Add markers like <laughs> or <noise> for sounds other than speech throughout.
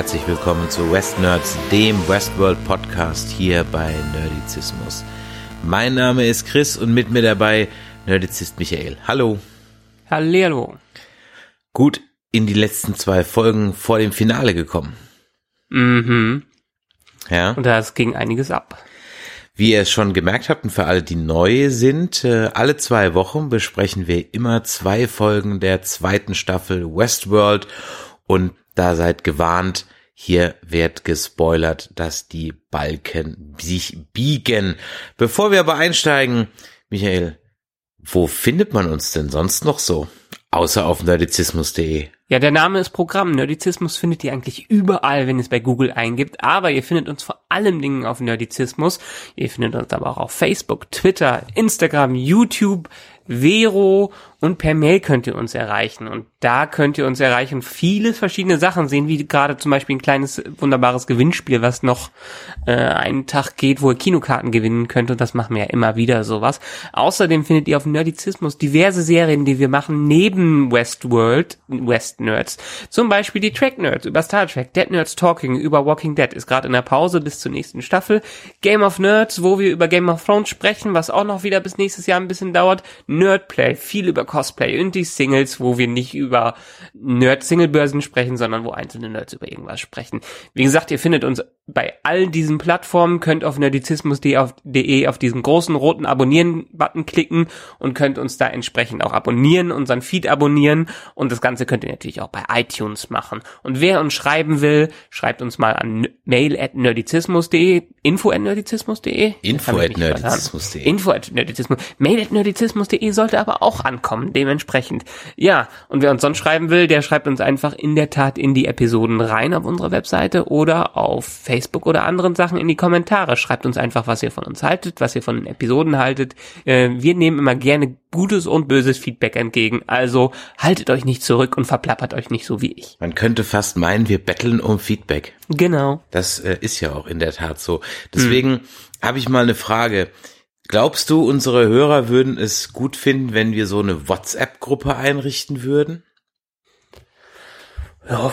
Herzlich willkommen zu West Nerds, dem Westworld Podcast hier bei Nerdizismus. Mein Name ist Chris und mit mir dabei Nerdizist Michael. Hallo. Hallo. Gut in die letzten zwei Folgen vor dem Finale gekommen. Mhm. Ja. Und da ging einiges ab. Wie ihr es schon gemerkt habt und für alle, die neu sind, äh, alle zwei Wochen besprechen wir immer zwei Folgen der zweiten Staffel Westworld und da seid gewarnt, hier wird gespoilert, dass die Balken sich biegen. Bevor wir aber einsteigen, Michael, wo findet man uns denn sonst noch so? Außer auf nerdizismus.de. Ja, der Name ist Programm. Nerdizismus findet ihr eigentlich überall, wenn ihr es bei Google eingibt. Aber ihr findet uns vor allem Dingen auf Nerdizismus. Ihr findet uns aber auch auf Facebook, Twitter, Instagram, YouTube, Vero und per Mail könnt ihr uns erreichen. Und da könnt ihr uns erreichen viele verschiedene Sachen sehen, wie gerade zum Beispiel ein kleines wunderbares Gewinnspiel, was noch äh, einen Tag geht, wo ihr Kinokarten gewinnen könnt. Und das machen wir ja immer wieder sowas. Außerdem findet ihr auf Nerdizismus diverse Serien, die wir machen neben Westworld, West Nerds. Zum Beispiel die Track Nerds über Star Trek, Dead Nerds Talking über Walking Dead ist gerade in der Pause bis zur nächsten Staffel. Game of Nerds, wo wir über Game of Thrones sprechen, was auch noch wieder bis nächstes Jahr ein bisschen dauert. Nerdplay, viel über Cosplay und die Singles, wo wir nicht über Nerd-Single-Börsen sprechen, sondern wo einzelne Nerds über irgendwas sprechen. Wie gesagt, ihr findet uns bei all diesen Plattformen, könnt auf nerdizismus.de auf, auf diesen großen roten Abonnieren-Button klicken und könnt uns da entsprechend auch abonnieren, unseren Feed abonnieren und das Ganze könnt ihr natürlich auch bei iTunes machen. Und wer uns schreiben will, schreibt uns mal an mail at nerdizismus.de, info at nerdizismus.de. Info at nerdizismus.de. Info at nerdizismus. Mail at nerdizismus.de sollte aber auch ankommen, dementsprechend. Ja, und wer uns sonst schreiben will, der schreibt uns einfach in der Tat in die Episoden rein auf unserer Webseite oder auf Facebook oder anderen Sachen in die Kommentare. Schreibt uns einfach, was ihr von uns haltet, was ihr von den Episoden haltet. Äh, wir nehmen immer gerne gutes und böses Feedback entgegen. Also haltet euch nicht zurück und verplappert euch nicht so wie ich. Man könnte fast meinen, wir betteln um Feedback. Genau. Das äh, ist ja auch in der Tat so. Deswegen hm. habe ich mal eine Frage. Glaubst du, unsere Hörer würden es gut finden, wenn wir so eine WhatsApp-Gruppe einrichten würden? Ja,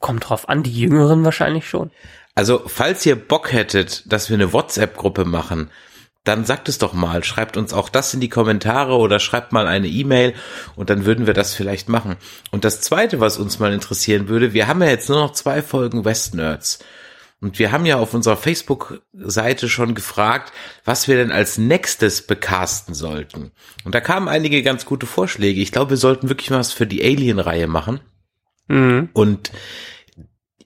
kommt drauf an, die Jüngeren wahrscheinlich schon. Also, falls ihr Bock hättet, dass wir eine WhatsApp-Gruppe machen, dann sagt es doch mal, schreibt uns auch das in die Kommentare oder schreibt mal eine E-Mail und dann würden wir das vielleicht machen. Und das zweite, was uns mal interessieren würde, wir haben ja jetzt nur noch zwei Folgen West Nerds. Und wir haben ja auf unserer Facebook-Seite schon gefragt, was wir denn als nächstes bekasten sollten. Und da kamen einige ganz gute Vorschläge. Ich glaube, wir sollten wirklich was für die Alien-Reihe machen. Mhm. Und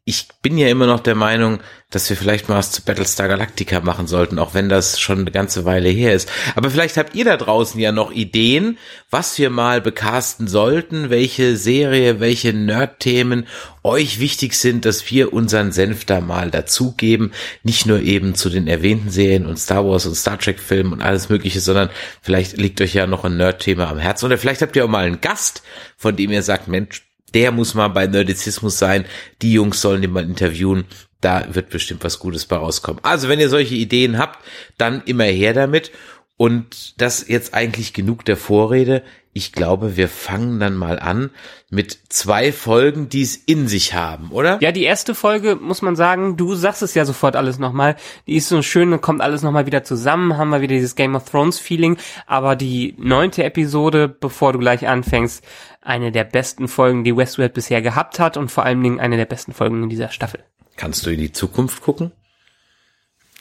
ich bin ja immer noch der Meinung, dass wir vielleicht mal was zu Battlestar Galactica machen sollten, auch wenn das schon eine ganze Weile her ist. Aber vielleicht habt ihr da draußen ja noch Ideen, was wir mal bekasten sollten, welche Serie, welche Nerd-Themen euch wichtig sind, dass wir unseren Senf da mal dazugeben. Nicht nur eben zu den erwähnten Serien und Star Wars und Star Trek Filmen und alles mögliche, sondern vielleicht liegt euch ja noch ein Nerd-Thema am Herzen oder vielleicht habt ihr auch mal einen Gast, von dem ihr sagt, Mensch, der muss mal bei Nerdizismus sein. Die Jungs sollen den mal interviewen. Da wird bestimmt was Gutes bei rauskommen. Also, wenn ihr solche Ideen habt, dann immer her damit. Und das jetzt eigentlich genug der Vorrede. Ich glaube, wir fangen dann mal an mit zwei Folgen, die es in sich haben, oder? Ja, die erste Folge, muss man sagen, du sagst es ja sofort alles nochmal, die ist so schön, kommt alles nochmal wieder zusammen, haben wir wieder dieses Game of Thrones Feeling, aber die neunte Episode, bevor du gleich anfängst, eine der besten Folgen, die Westworld bisher gehabt hat und vor allen Dingen eine der besten Folgen in dieser Staffel. Kannst du in die Zukunft gucken?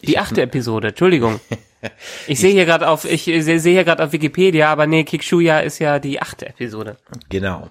Die achte Episode, Entschuldigung. <laughs> Ich sehe hier gerade auf, ich sehe hier gerade auf Wikipedia, aber nee, Kikshuya ist ja die achte Episode. Genau.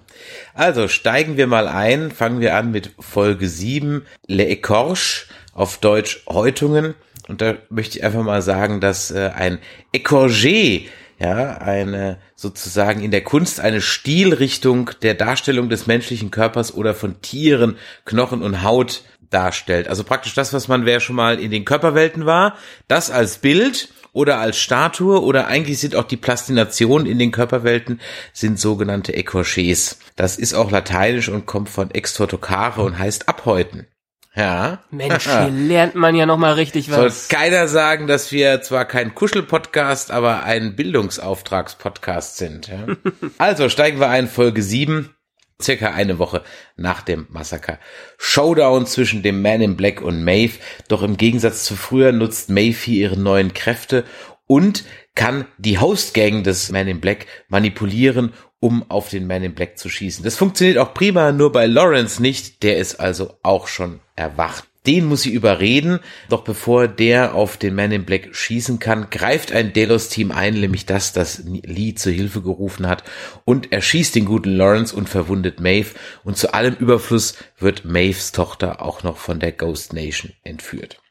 Also steigen wir mal ein, fangen wir an mit Folge 7, Le Écorche, auf Deutsch Häutungen. Und da möchte ich einfach mal sagen, dass äh, ein Écorgé ja, eine sozusagen in der Kunst eine Stilrichtung der Darstellung des menschlichen Körpers oder von Tieren, Knochen und Haut darstellt. Also praktisch das, was man, wer schon mal in den Körperwelten war, das als Bild oder als Statue oder eigentlich sind auch die Plastinationen in den Körperwelten sind sogenannte Ecorchés. Das ist auch lateinisch und kommt von extortocare und heißt abhäuten. Ja. Mensch, <laughs> hier lernt man ja noch mal richtig Soll was. keiner sagen, dass wir zwar kein Kuschel-Podcast, aber ein Bildungsauftrags-Podcast sind. Ja? <laughs> also steigen wir ein, Folge 7, circa eine Woche nach dem Massaker. Showdown zwischen dem Man in Black und Maeve. Doch im Gegensatz zu früher nutzt Maeve hier ihre neuen Kräfte und kann die Host-Gang des Man in Black manipulieren, um auf den Man in Black zu schießen. Das funktioniert auch prima, nur bei Lawrence nicht. Der ist also auch schon erwacht. Den muss sie überreden, doch bevor der auf den Man in Black schießen kann, greift ein Delos-Team ein, nämlich das, das Lee zur Hilfe gerufen hat, und erschießt den guten Lawrence und verwundet Maeve, und zu allem Überfluss wird Maeves Tochter auch noch von der Ghost Nation entführt.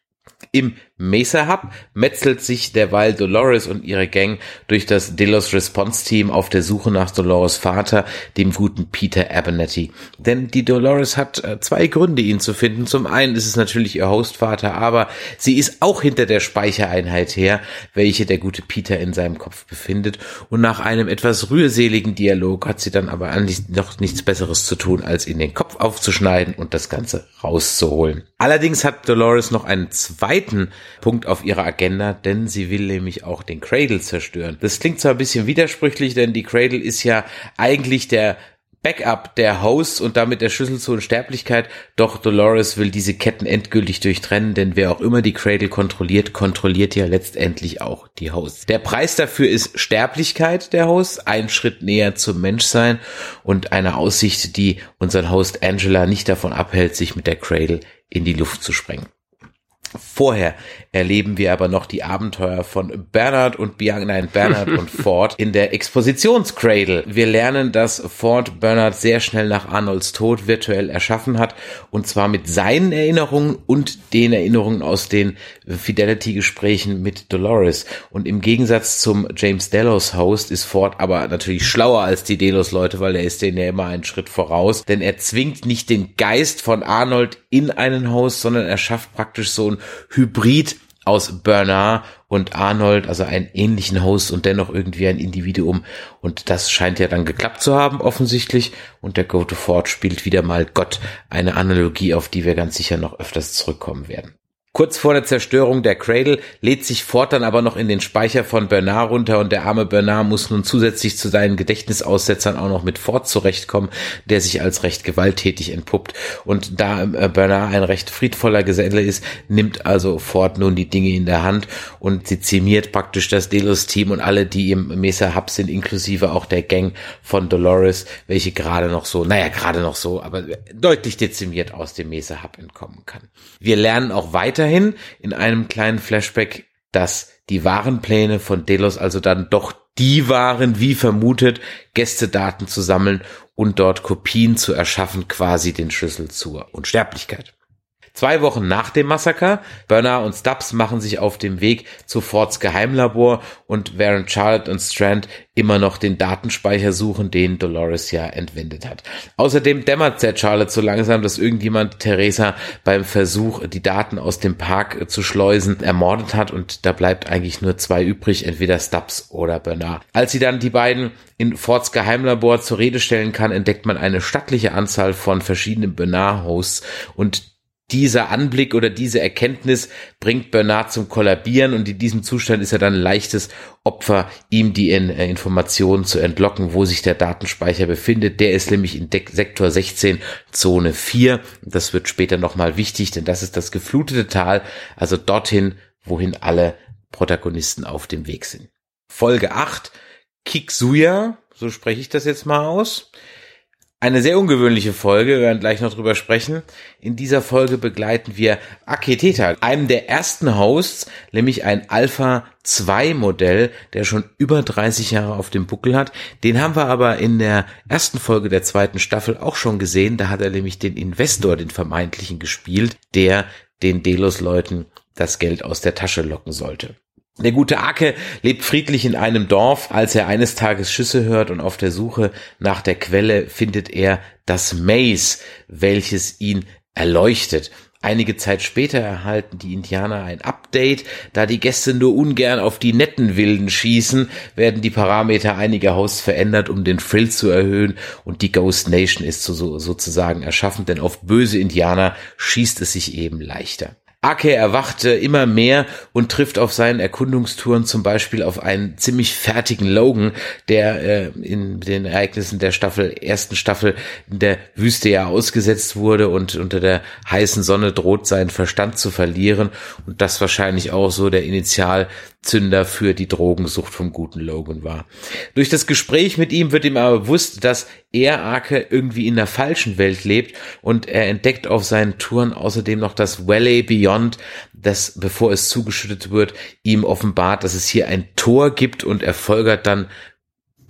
Im Mesa Hub metzelt sich derweil Dolores und ihre Gang durch das Delos Response Team auf der Suche nach Dolores Vater, dem guten Peter Abernethy. Denn die Dolores hat äh, zwei Gründe, ihn zu finden. Zum einen ist es natürlich ihr Hostvater, aber sie ist auch hinter der Speichereinheit her, welche der gute Peter in seinem Kopf befindet. Und nach einem etwas rührseligen Dialog hat sie dann aber noch nichts Besseres zu tun, als ihn den Kopf aufzuschneiden und das Ganze rauszuholen. Allerdings hat Dolores noch einen zweiten Punkt auf ihrer Agenda, denn sie will nämlich auch den Cradle zerstören. Das klingt zwar ein bisschen widersprüchlich, denn die Cradle ist ja eigentlich der Backup der Hosts und damit der Schlüssel zur Unsterblichkeit, doch Dolores will diese Ketten endgültig durchtrennen, denn wer auch immer die Cradle kontrolliert, kontrolliert ja letztendlich auch die Hosts. Der Preis dafür ist Sterblichkeit der Hosts, ein Schritt näher zum Menschsein und eine Aussicht, die unseren Host Angela nicht davon abhält, sich mit der Cradle in die Luft zu sprengen. Vorher erleben wir aber noch die Abenteuer von Bernard und Bianca, nein, Bernard <laughs> und Ford in der Expositionscradle. Wir lernen, dass Ford Bernard sehr schnell nach Arnolds Tod virtuell erschaffen hat und zwar mit seinen Erinnerungen und den Erinnerungen aus den Fidelity-Gesprächen mit Dolores. Und im Gegensatz zum James Delos Host ist Ford aber natürlich schlauer als die Delos-Leute, weil er ist denen ja immer einen Schritt voraus, denn er zwingt nicht den Geist von Arnold in einen Host, sondern er schafft praktisch so ein Hybrid aus Bernard und Arnold, also einen ähnlichen Host und dennoch irgendwie ein Individuum. Und das scheint ja dann geklappt zu haben, offensichtlich. Und der Go to Ford spielt wieder mal Gott, eine Analogie, auf die wir ganz sicher noch öfters zurückkommen werden. Kurz vor der Zerstörung der Cradle lädt sich Ford dann aber noch in den Speicher von Bernard runter und der arme Bernard muss nun zusätzlich zu seinen Gedächtnisaussetzern auch noch mit Ford zurechtkommen, der sich als recht gewalttätig entpuppt. Und da äh, Bernard ein recht friedvoller Geselle ist, nimmt also Ford nun die Dinge in der Hand und dezimiert praktisch das Delos-Team und alle, die im Mesa Hub sind, inklusive auch der Gang von Dolores, welche gerade noch so, naja, gerade noch so, aber deutlich dezimiert aus dem Mesa Hub entkommen kann. Wir lernen auch weiter weiterhin in einem kleinen Flashback, dass die wahren Pläne von Delos also dann doch die waren, wie vermutet, Gästedaten zu sammeln und dort Kopien zu erschaffen, quasi den Schlüssel zur Unsterblichkeit. Zwei Wochen nach dem Massaker, Bernard und Stubbs machen sich auf dem Weg zu Fords Geheimlabor und während Charlotte und Strand immer noch den Datenspeicher suchen, den Dolores ja entwendet hat. Außerdem dämmert der Charlotte so langsam, dass irgendjemand Theresa beim Versuch, die Daten aus dem Park zu schleusen, ermordet hat und da bleibt eigentlich nur zwei übrig, entweder Stubbs oder Bernard. Als sie dann die beiden in Fords Geheimlabor zur Rede stellen kann, entdeckt man eine stattliche Anzahl von verschiedenen Bernard-Hosts und dieser Anblick oder diese Erkenntnis bringt Bernard zum Kollabieren und in diesem Zustand ist er dann ein leichtes Opfer, ihm die äh, Informationen zu entlocken, wo sich der Datenspeicher befindet. Der ist nämlich in Sektor 16, Zone 4. Das wird später nochmal wichtig, denn das ist das geflutete Tal, also dorthin, wohin alle Protagonisten auf dem Weg sind. Folge 8, Kiksuya, so spreche ich das jetzt mal aus. Eine sehr ungewöhnliche Folge, wir werden gleich noch drüber sprechen. In dieser Folge begleiten wir Aketeta, einem der ersten Hosts, nämlich ein Alpha 2 Modell, der schon über 30 Jahre auf dem Buckel hat. Den haben wir aber in der ersten Folge der zweiten Staffel auch schon gesehen. Da hat er nämlich den Investor, den vermeintlichen, gespielt, der den Delos-Leuten das Geld aus der Tasche locken sollte. Der gute Ake lebt friedlich in einem Dorf. Als er eines Tages Schüsse hört und auf der Suche nach der Quelle findet er das Maze, welches ihn erleuchtet. Einige Zeit später erhalten die Indianer ein Update. Da die Gäste nur ungern auf die netten Wilden schießen, werden die Parameter einiger Hosts verändert, um den Frill zu erhöhen und die Ghost Nation ist so, sozusagen erschaffen, denn auf böse Indianer schießt es sich eben leichter. Ake erwachte immer mehr und trifft auf seinen Erkundungstouren zum Beispiel auf einen ziemlich fertigen Logan, der äh, in den Ereignissen der Staffel, ersten Staffel in der Wüste ja ausgesetzt wurde und unter der heißen Sonne droht seinen Verstand zu verlieren. Und das wahrscheinlich auch so der Initial Zünder für die Drogensucht vom guten Logan war. Durch das Gespräch mit ihm wird ihm aber bewusst, dass er Arke irgendwie in der falschen Welt lebt und er entdeckt auf seinen Touren außerdem noch das Valley Beyond, das, bevor es zugeschüttet wird, ihm offenbart, dass es hier ein Tor gibt und er folgert dann,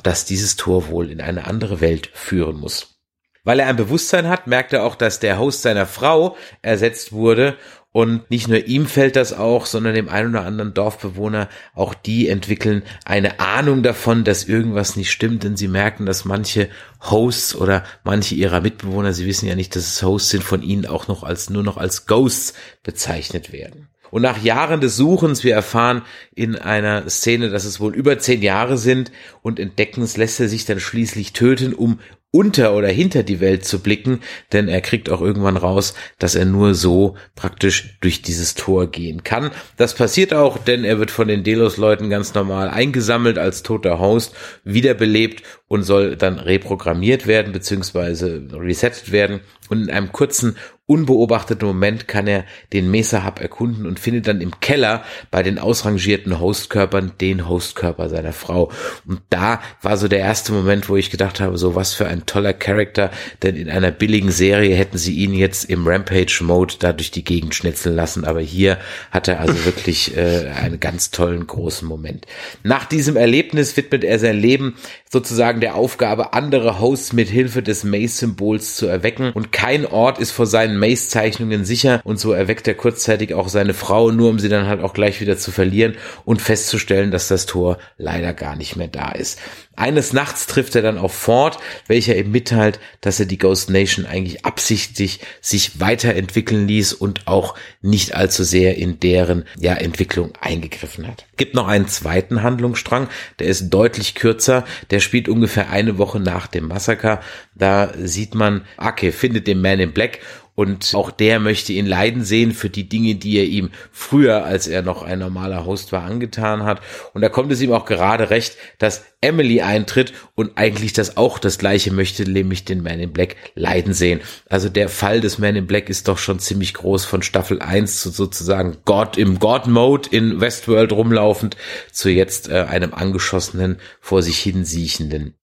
dass dieses Tor wohl in eine andere Welt führen muss. Weil er ein Bewusstsein hat, merkt er auch, dass der Host seiner Frau ersetzt wurde und nicht nur ihm fällt das auch, sondern dem einen oder anderen Dorfbewohner, auch die entwickeln eine Ahnung davon, dass irgendwas nicht stimmt, denn sie merken, dass manche Hosts oder manche ihrer Mitbewohner, sie wissen ja nicht, dass es Hosts sind, von ihnen auch noch als, nur noch als Ghosts bezeichnet werden. Und nach Jahren des Suchens, wir erfahren in einer Szene, dass es wohl über zehn Jahre sind und Entdeckens lässt er sich dann schließlich töten, um unter oder hinter die Welt zu blicken, denn er kriegt auch irgendwann raus, dass er nur so praktisch durch dieses Tor gehen kann. Das passiert auch, denn er wird von den Delos-Leuten ganz normal eingesammelt als toter Host, wiederbelebt und soll dann reprogrammiert werden bzw. resettet werden und in einem kurzen unbeobachteten Moment kann er den Mesa Hub erkunden und findet dann im Keller bei den ausrangierten Hostkörpern den Hostkörper seiner Frau. Und da war so der erste Moment, wo ich gedacht habe, so was für ein toller Charakter, denn in einer billigen Serie hätten sie ihn jetzt im Rampage-Mode da durch die Gegend schnitzeln lassen, aber hier hat er also wirklich äh, einen ganz tollen großen Moment. Nach diesem Erlebnis widmet er sein Leben sozusagen der Aufgabe, andere Hosts mit Hilfe des Mace-Symbols zu erwecken und kein Ort ist vor seinen Mace-Zeichnungen sicher und so erweckt er kurzzeitig auch seine Frau, nur um sie dann halt auch gleich wieder zu verlieren und festzustellen, dass das Tor leider gar nicht mehr da ist. Eines Nachts trifft er dann auf Ford, welcher ihm mitteilt, dass er die Ghost Nation eigentlich absichtlich sich weiterentwickeln ließ und auch nicht allzu sehr in deren ja, Entwicklung eingegriffen hat. Gibt noch einen zweiten Handlungsstrang, der ist deutlich kürzer, der spielt ungefähr eine Woche nach dem Massaker. Da sieht man, Ake findet den Man in Black und auch der möchte ihn leiden sehen für die Dinge, die er ihm früher, als er noch ein normaler Host war, angetan hat. Und da kommt es ihm auch gerade recht, dass Emily eintritt und eigentlich das auch das gleiche möchte, nämlich den Man in Black leiden sehen. Also der Fall des Man in Black ist doch schon ziemlich groß von Staffel 1 zu sozusagen God im God-Mode in Westworld rumlaufend zu jetzt äh, einem angeschossenen, vor sich hin siechenden.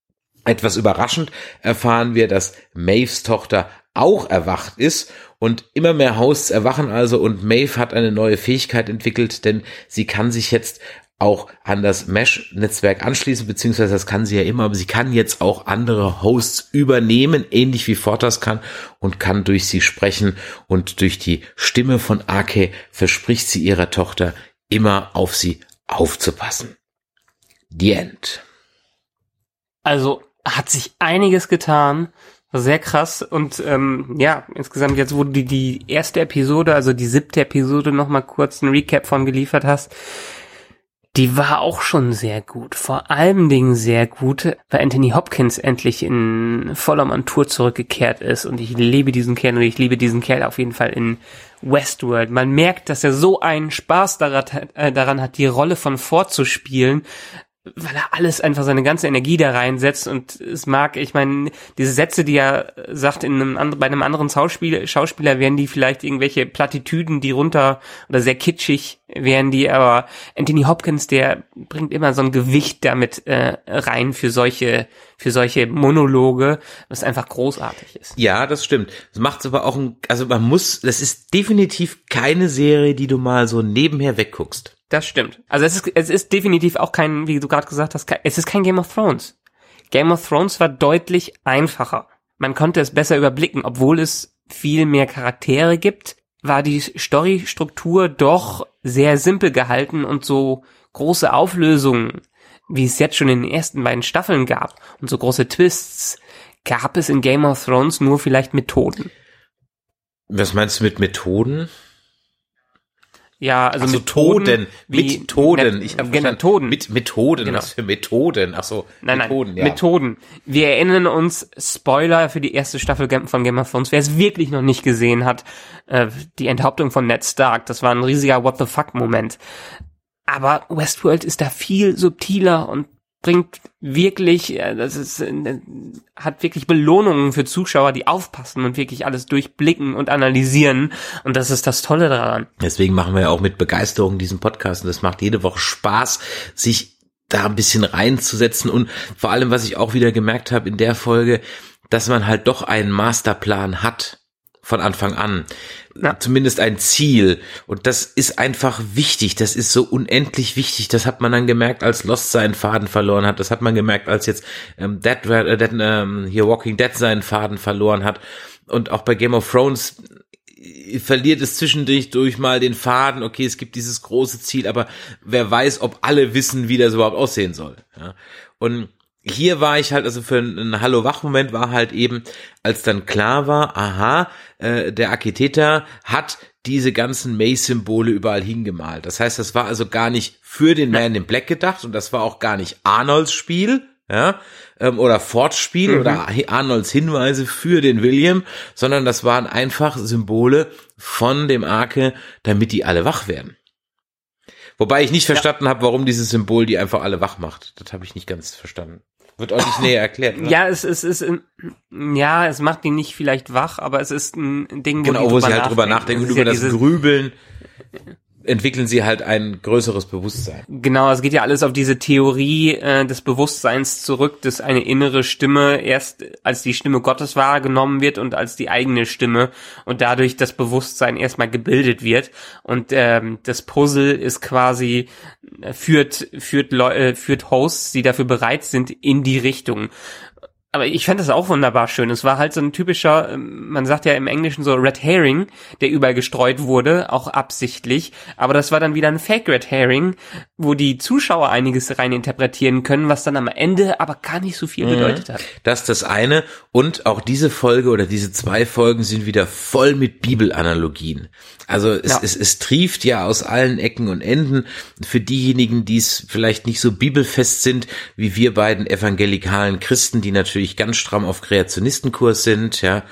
Etwas überraschend erfahren wir, dass Maves Tochter auch erwacht ist und immer mehr Hosts erwachen also und Maeve hat eine neue Fähigkeit entwickelt, denn sie kann sich jetzt auch an das Mesh-Netzwerk anschließen, beziehungsweise das kann sie ja immer, aber sie kann jetzt auch andere Hosts übernehmen, ähnlich wie Fortas kann und kann durch sie sprechen und durch die Stimme von Ake verspricht sie ihrer Tochter immer auf sie aufzupassen. The End. Also hat sich einiges getan sehr krass und ähm, ja, insgesamt jetzt, wo du die, die erste Episode, also die siebte Episode noch mal kurz einen Recap von geliefert hast, die war auch schon sehr gut. Vor allem Dingen sehr gut, weil Anthony Hopkins endlich in voller Montur zurückgekehrt ist und ich liebe diesen Kerl und ich liebe diesen Kerl auf jeden Fall in Westworld. Man merkt, dass er so einen Spaß äh, daran hat, die Rolle von vorzuspielen, weil er alles einfach seine ganze Energie da reinsetzt und es mag, ich meine, diese Sätze, die er sagt in einem anderen, bei einem anderen Schauspieler, Schauspieler wären die vielleicht irgendwelche Plattitüden, die runter oder sehr kitschig wären die, aber Anthony Hopkins, der bringt immer so ein Gewicht damit äh, rein für solche für solche Monologe, was einfach großartig ist. Ja, das stimmt. Das macht aber auch ein, also man muss, das ist definitiv keine Serie, die du mal so nebenher wegguckst. Das stimmt. Also es ist, es ist definitiv auch kein, wie du gerade gesagt hast, es ist kein Game of Thrones. Game of Thrones war deutlich einfacher. Man konnte es besser überblicken, obwohl es viel mehr Charaktere gibt, war die Storystruktur doch sehr simpel gehalten und so große Auflösungen, wie es jetzt schon in den ersten beiden Staffeln gab und so große Twists, gab es in Game of Thrones nur vielleicht Methoden. Was meinst du mit Methoden? Ja, also so, Methoden, Toden, wie- Methoden. Ich habe genau, Methoden. Mit Methoden, Genau. was für Methoden? Ach so, Nein, Methoden, nein, ja. Methoden. Wir erinnern uns, Spoiler für die erste Staffel von Game of Thrones, wer es wirklich noch nicht gesehen hat, äh, die Enthauptung von Ned Stark, das war ein riesiger What the fuck Moment. Aber Westworld ist da viel subtiler und bringt wirklich, äh, das ist, äh, hat wirklich Belohnungen für Zuschauer, die aufpassen und wirklich alles durchblicken und analysieren. Und das ist das Tolle daran. Deswegen machen wir ja auch mit Begeisterung diesen Podcast und es macht jede Woche Spaß, sich da ein bisschen reinzusetzen und vor allem, was ich auch wieder gemerkt habe in der Folge, dass man halt doch einen Masterplan hat von Anfang an. Ja. Zumindest ein Ziel. Und das ist einfach wichtig. Das ist so unendlich wichtig. Das hat man dann gemerkt, als Lost seinen Faden verloren hat. Das hat man gemerkt, als jetzt ähm, Dead, äh, Dead, ähm, hier Walking Dead seinen Faden verloren hat. Und auch bei Game of Thrones äh, verliert es zwischendurch durch mal den Faden. Okay, es gibt dieses große Ziel, aber wer weiß, ob alle wissen, wie das überhaupt aussehen soll. Ja. Und hier war ich halt, also für einen Hallo-Wach-Moment war halt eben, als dann klar war, aha, äh, der Architekter hat diese ganzen Mace-Symbole überall hingemalt. Das heißt, das war also gar nicht für den Man in Black gedacht und das war auch gar nicht Arnolds Spiel, ja, ähm, oder Fords Spiel oder Arnolds Hinweise für den William, sondern das waren einfach Symbole von dem Arke, damit die alle wach werden. Wobei ich nicht verstanden habe, warum dieses Symbol die einfach alle wach macht. Das habe ich nicht ganz verstanden. Wird auch nicht näher erklärt. Ne? Ja, es, es ist, ja, es macht die nicht vielleicht wach, aber es ist ein Ding, wo genau, wo sie halt drüber nachdenken ist über das Grübeln entwickeln sie halt ein größeres Bewusstsein. Genau, es geht ja alles auf diese Theorie äh, des Bewusstseins zurück, dass eine innere Stimme erst als die Stimme Gottes wahrgenommen wird und als die eigene Stimme und dadurch das Bewusstsein erstmal gebildet wird. Und ähm, das Puzzle ist quasi äh, führt führt äh, führt Hosts, die dafür bereit sind, in die Richtung. Aber ich fand das auch wunderbar schön. Es war halt so ein typischer, ähm, man sagt ja im Englischen so Red Herring, der überall gestreut wurde, auch absichtlich. Aber das war dann wieder ein Fake Red Herring, wo die Zuschauer einiges rein interpretieren können, was dann am Ende aber gar nicht so Mhm. viel bedeutet hat. Das ist das eine. Und auch diese Folge oder diese zwei Folgen sind wieder voll mit Bibelanalogien. Also es, Ja. es, es trieft ja aus allen Ecken und Enden für diejenigen, die es vielleicht nicht so bibelfest sind, wie wir beiden evangelikalen Christen, die natürlich ganz stramm auf Kreationistenkurs sind. Ja,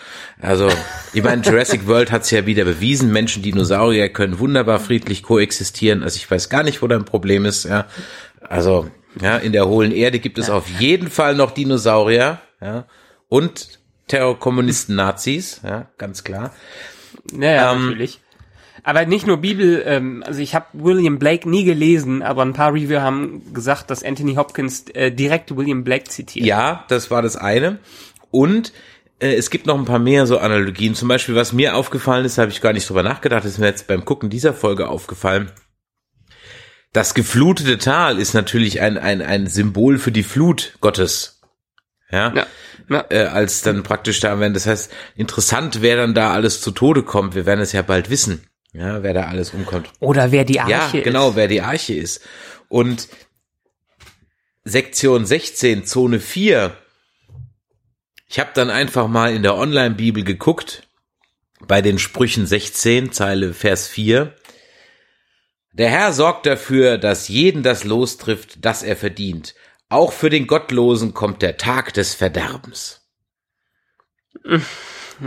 also ich meine, Jurassic World hat es ja wieder bewiesen. Menschen, Dinosaurier können wunderbar friedlich koexistieren. Also ich weiß gar nicht, wo dein Problem ist. Ja, also ja, in der hohlen Erde gibt es auf jeden Fall noch Dinosaurier. Ja, und Terrorkommunisten, Nazis. Ja, ganz klar. Ja, ja Ähm, natürlich. Aber nicht nur Bibel, ähm, also ich habe William Blake nie gelesen, aber ein paar Reviewer haben gesagt, dass Anthony Hopkins äh, direkt William Blake zitiert. Ja, das war das eine. Und äh, es gibt noch ein paar mehr so Analogien. Zum Beispiel, was mir aufgefallen ist, habe ich gar nicht drüber nachgedacht, ist mir jetzt beim Gucken dieser Folge aufgefallen. Das geflutete Tal ist natürlich ein, ein, ein Symbol für die Flut Gottes. Ja. Ja, ja. Äh, als dann praktisch da werden. Das heißt, interessant, wer dann da alles zu Tode kommt. Wir werden es ja bald wissen. Ja, wer da alles umkommt. Oder wer die Arche Ja, genau, ist. wer die Arche ist. Und Sektion 16, Zone 4. Ich habe dann einfach mal in der Online-Bibel geguckt, bei den Sprüchen 16, Zeile Vers 4. Der Herr sorgt dafür, dass jeden das Los trifft, das er verdient. Auch für den Gottlosen kommt der Tag des Verderbens. <laughs>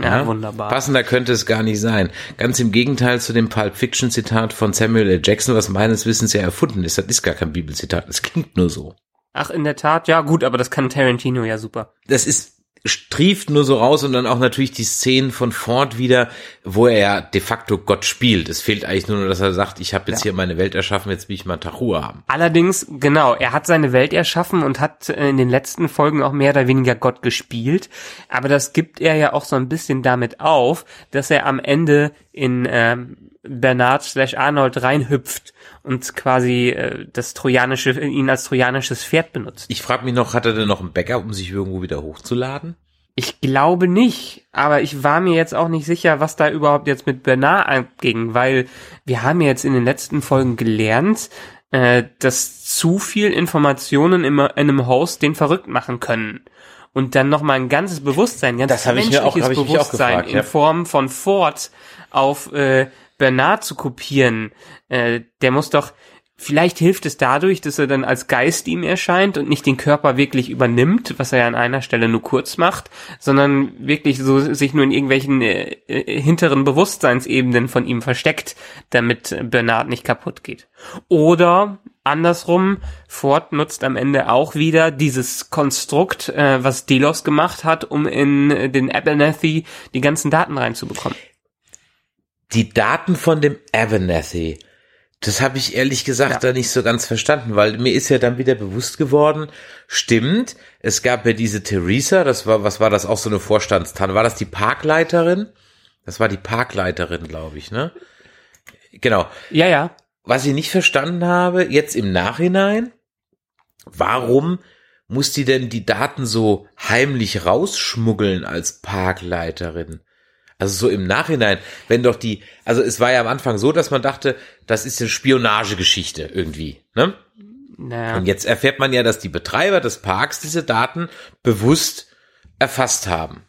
Ja, wunderbar. Passender könnte es gar nicht sein. Ganz im Gegenteil zu dem Pulp Fiction Zitat von Samuel L. Jackson, was meines Wissens ja erfunden ist. Das ist gar kein Bibelzitat. Das klingt nur so. Ach, in der Tat, ja gut, aber das kann Tarantino ja super. Das ist strieft nur so raus und dann auch natürlich die Szenen von Ford wieder, wo er ja de facto Gott spielt. Es fehlt eigentlich nur, dass er sagt, ich habe jetzt Ja. hier meine Welt erschaffen, jetzt will ich mal Tachua haben. Allerdings, genau, er hat seine Welt erschaffen und hat äh, in den letzten Folgen auch mehr oder weniger Gott gespielt. Aber das gibt er ja auch so ein bisschen damit auf, dass er am Ende in ähm, Bernard slash Arnold reinhüpft und quasi äh, das trojanische, ihn als trojanisches Pferd benutzt. Ich frage mich noch, hat er denn noch ein Backup, um sich irgendwo wieder hochzuladen? Ich glaube nicht, aber ich war mir jetzt auch nicht sicher, was da überhaupt jetzt mit Bernard abging, weil wir haben ja jetzt in den letzten Folgen gelernt, äh, dass zu viel Informationen in, in einem Host den verrückt machen können. Und dann nochmal ein ganzes Bewusstsein, ganz Das habe ich mir auch- menschliches habe ich Bewusstsein in. Form von Ford auf äh, Bernard zu kopieren. Äh, der muss doch, vielleicht hilft es dadurch, dass er dann als Geist ihm erscheint und nicht den Körper wirklich übernimmt, was er ja an einer Stelle nur kurz macht, sondern wirklich so sich nur in irgendwelchen äh, äh, hinteren Bewusstseinsebenen von ihm versteckt, damit Bernard nicht kaputt geht. Oder andersrum, Ford nutzt am Ende auch wieder dieses Konstrukt, äh, was Delos gemacht hat, um in den Abernathy die ganzen Daten reinzubekommen. Die Daten von dem Abernathy, das habe ich ehrlich gesagt Ja. da nicht so ganz verstanden, weil mir ist ja dann wieder bewusst geworden, stimmt, es gab ja diese Theresa, das war, was war das, auch so eine Vorstandstanne, war das die Parkleiterin? Das war die Parkleiterin, glaube ich, ne? Genau. Ja, ja. Was ich nicht verstanden habe, jetzt im Nachhinein, warum muss die denn die Daten so heimlich rausschmuggeln als Parkleiterin? Also so im Nachhinein, wenn doch die, also es war ja am Anfang so, dass man dachte, das ist eine Spionagegeschichte irgendwie, ne? Naja. Und jetzt erfährt man ja, dass die Betreiber des Parks diese Daten bewusst erfasst haben.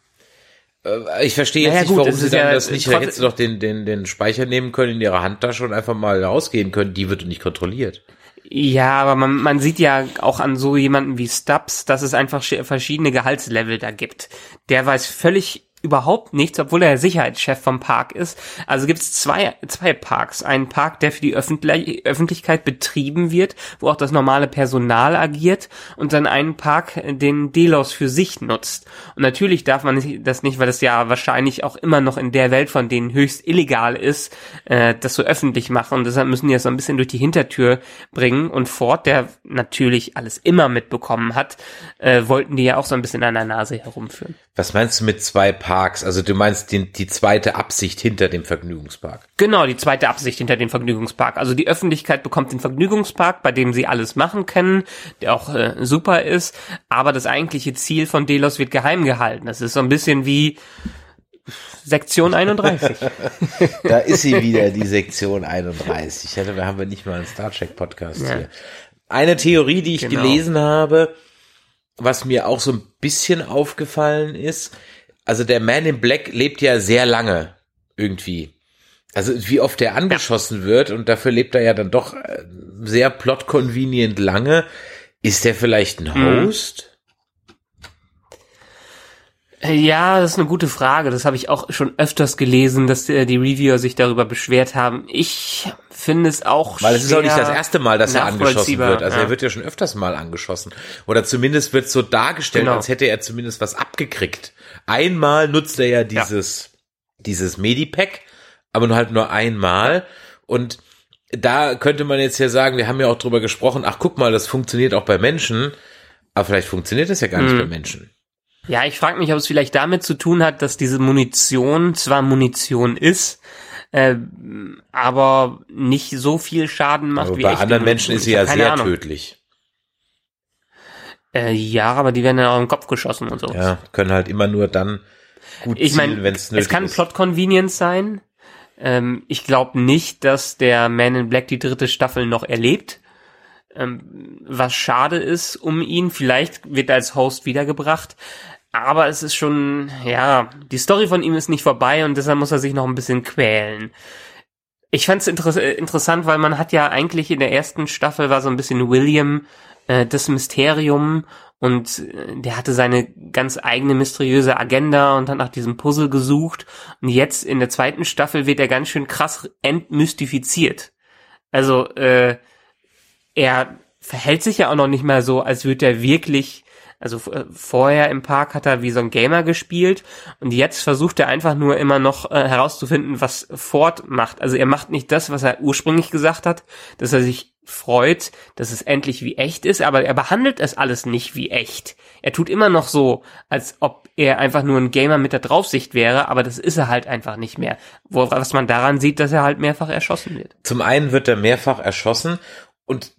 Äh, Ich verstehe jetzt Naja, nicht, gut, warum sie dann ja das nicht, da hätten sie doch den, den, den Speicher nehmen können in ihrer Handtasche und einfach mal rausgehen können. Die wird nicht kontrolliert. Ja, aber man, man sieht ja auch an so jemanden wie Stubbs, dass es einfach sch- verschiedene Gehaltslevel da gibt. Der weiß völlig überhaupt nichts, obwohl er Sicherheitschef vom Park ist. Also gibt es zwei, zwei Parks. Einen Park, der für die Öffentlich Öffentlichkeit betrieben wird, wo auch das normale Personal agiert und dann einen Park, den Delos für sich nutzt. Und natürlich darf man das nicht, weil das ja wahrscheinlich auch immer noch in der Welt von denen höchst illegal ist, äh, das so öffentlich machen. Und deshalb müssen die das so ein bisschen durch die Hintertür bringen. Und Ford, der natürlich alles immer mitbekommen hat, äh, wollten die ja auch so ein bisschen an der Nase herumführen. Was meinst du mit zwei Parks? Also du meinst die, die zweite Absicht hinter dem Vergnügungspark? Genau, die zweite Absicht hinter dem Vergnügungspark. Also die Öffentlichkeit bekommt den Vergnügungspark, bei dem sie alles machen können, der auch äh, super ist, aber das eigentliche Ziel von Delos wird geheim gehalten. Das ist so ein bisschen wie Sektion 31. <laughs> Da ist sie wieder, die Sektion 31. Ja, da haben wir nicht mal einen Star Trek Podcast Ja. hier. Eine Theorie, die ich Genau. gelesen habe, was mir auch so ein bisschen aufgefallen ist, also der Man in Black lebt ja sehr lange irgendwie. Also wie oft er angeschossen wird und dafür lebt er ja dann doch äh, sehr plot-convenient lange. Ist der vielleicht ein Mhm. Host? Äh, Ja, das ist eine gute Frage. Das habe ich auch schon öfters gelesen, dass äh, die Reviewer sich darüber beschwert haben. Ich finde es auch Weil es ist auch nicht das erste Mal, dass er angeschossen wird. Also ja. er wird ja schon öfters mal angeschossen. Oder zumindest wird so dargestellt, Genau. als hätte er zumindest was abgekriegt. Einmal nutzt er ja dieses, dieses Medipack, aber nur halt nur einmal. Und da könnte man jetzt ja sagen, wir haben ja auch drüber gesprochen, ach guck mal, das funktioniert auch bei Menschen. Aber vielleicht funktioniert das ja gar nicht Mhm. bei Menschen. Ja, ich frage mich, ob es vielleicht damit zu tun hat, dass diese Munition zwar Munition ist, äh, aber nicht so viel Schaden macht Aber wie bei anderen Menschen Munition. ist sie ja sehr Ahnung. tödlich. Äh, ja, aber die werden dann auch im Kopf geschossen und so. Ja, können halt immer nur dann gut Ich zielen, meine, wenn es nötig es kann ist. Plot-Convenience sein. Ähm, ich glaube nicht, dass der Man in Black die dritte Staffel noch erlebt. Ähm, was schade ist um ihn. Vielleicht wird er als Host wiedergebracht. Aber es ist schon, ja, die Story von ihm ist nicht vorbei und deshalb muss er sich noch ein bisschen quälen. Ich fand es inter äh, interessant, weil man hat ja eigentlich in der ersten Staffel war so ein bisschen William äh, das Mysterium und äh, der hatte seine ganz eigene mysteriöse Agenda und hat nach diesem Puzzle gesucht und jetzt in der zweiten Staffel wird er ganz schön krass entmystifiziert. Also äh, er verhält sich ja auch noch nicht mal so, als würde er wirklich also äh, vorher im Park hat er wie so ein Gamer gespielt und jetzt versucht er einfach nur immer noch äh, herauszufinden, was Ford macht. Also er macht nicht das, was er ursprünglich gesagt hat, dass er sich freut, dass es endlich wie echt ist, aber er behandelt es alles nicht wie echt. Er tut immer noch so, als ob er einfach nur ein Gamer mit der Draufsicht wäre, aber das ist er halt einfach nicht mehr. Wo, was man daran sieht, dass er halt mehrfach erschossen wird. Zum einen wird er mehrfach erschossen und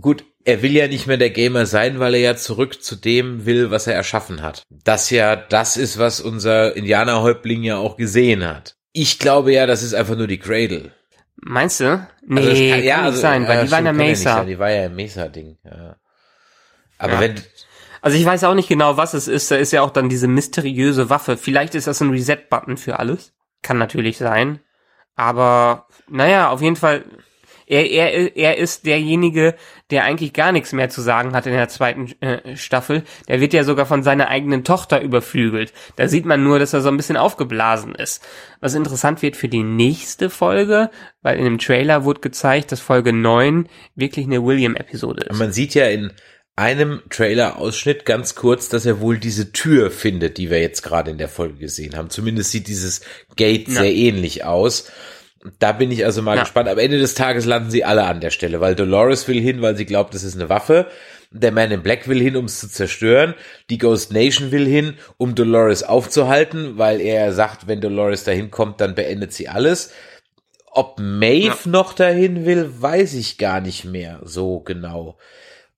gut, er will ja nicht mehr der Gamer sein, weil er ja zurück zu dem will, was er erschaffen hat. Das ja das ist, was unser Indianerhäuptling ja auch gesehen hat. Ich glaube ja, das ist einfach nur die Cradle. Meinst du? Nee, Also das kann, kann ja, nicht also, sein, weil ja, die war in der ja Mesa. sein, Die war ja im Mesa-Ding. Ja. Aber Ja. wenn, Also ich weiß auch nicht genau, was es ist. Da ist ja auch dann diese mysteriöse Waffe. Vielleicht ist das ein Reset-Button für alles. Kann natürlich sein. Aber naja, auf jeden Fall, er, er, er ist derjenige, der eigentlich gar nichts mehr zu sagen hat in der zweiten äh, Staffel. Der wird ja sogar von seiner eigenen Tochter überflügelt. Da sieht man nur, dass er so ein bisschen aufgeblasen ist. Was interessant wird für die nächste Folge, weil in dem Trailer wurde gezeigt, dass Folge 9 wirklich eine William-Episode ist. man sieht ja in einem Trailer-Ausschnitt ganz kurz, dass er wohl diese Tür findet, die wir jetzt gerade in der Folge gesehen haben. Zumindest sieht dieses Gate Ja. sehr ähnlich aus. Da bin ich also mal Ja. gespannt. Am Ende des Tages landen sie alle an der Stelle, weil Dolores will hin, weil sie glaubt, es ist eine Waffe. Der Man in Black will hin, um es zu zerstören. Die Ghost Nation will hin, um Dolores aufzuhalten, weil er sagt, wenn Dolores dahin kommt, dann beendet sie alles. Ob Maeve noch dahin will, weiß ich gar nicht mehr so genau.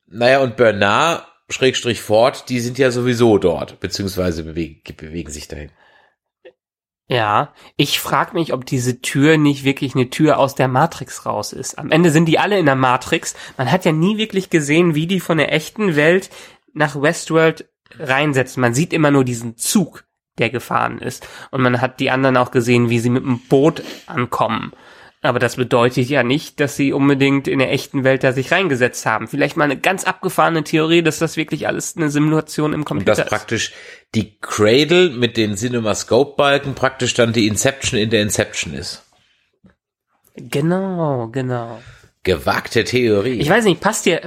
Naja, und Bernard, Schrägstrich Ford, die sind ja sowieso dort, beziehungsweise bewegen, bewegen sich dahin. Ja, ich frage mich, ob diese Tür nicht wirklich eine Tür aus der Matrix raus ist. Am Ende sind die alle in der Matrix. Man hat ja nie wirklich gesehen, wie die von der echten Welt nach Westworld reinsetzen. Man sieht immer nur diesen Zug, der gefahren ist. Und man hat die anderen auch gesehen, wie sie mit dem Boot ankommen. Aber das bedeutet ja nicht, dass sie unbedingt in der echten Welt da sich reingesetzt haben. Vielleicht mal eine ganz abgefahrene Theorie, dass das wirklich alles eine Simulation im Und Computer dass ist. praktisch die Cradle mit den CinemaScope-Balken praktisch dann die Inception in der Inception ist. Genau, genau. Gewagte Theorie. Ich weiß nicht, passt ja,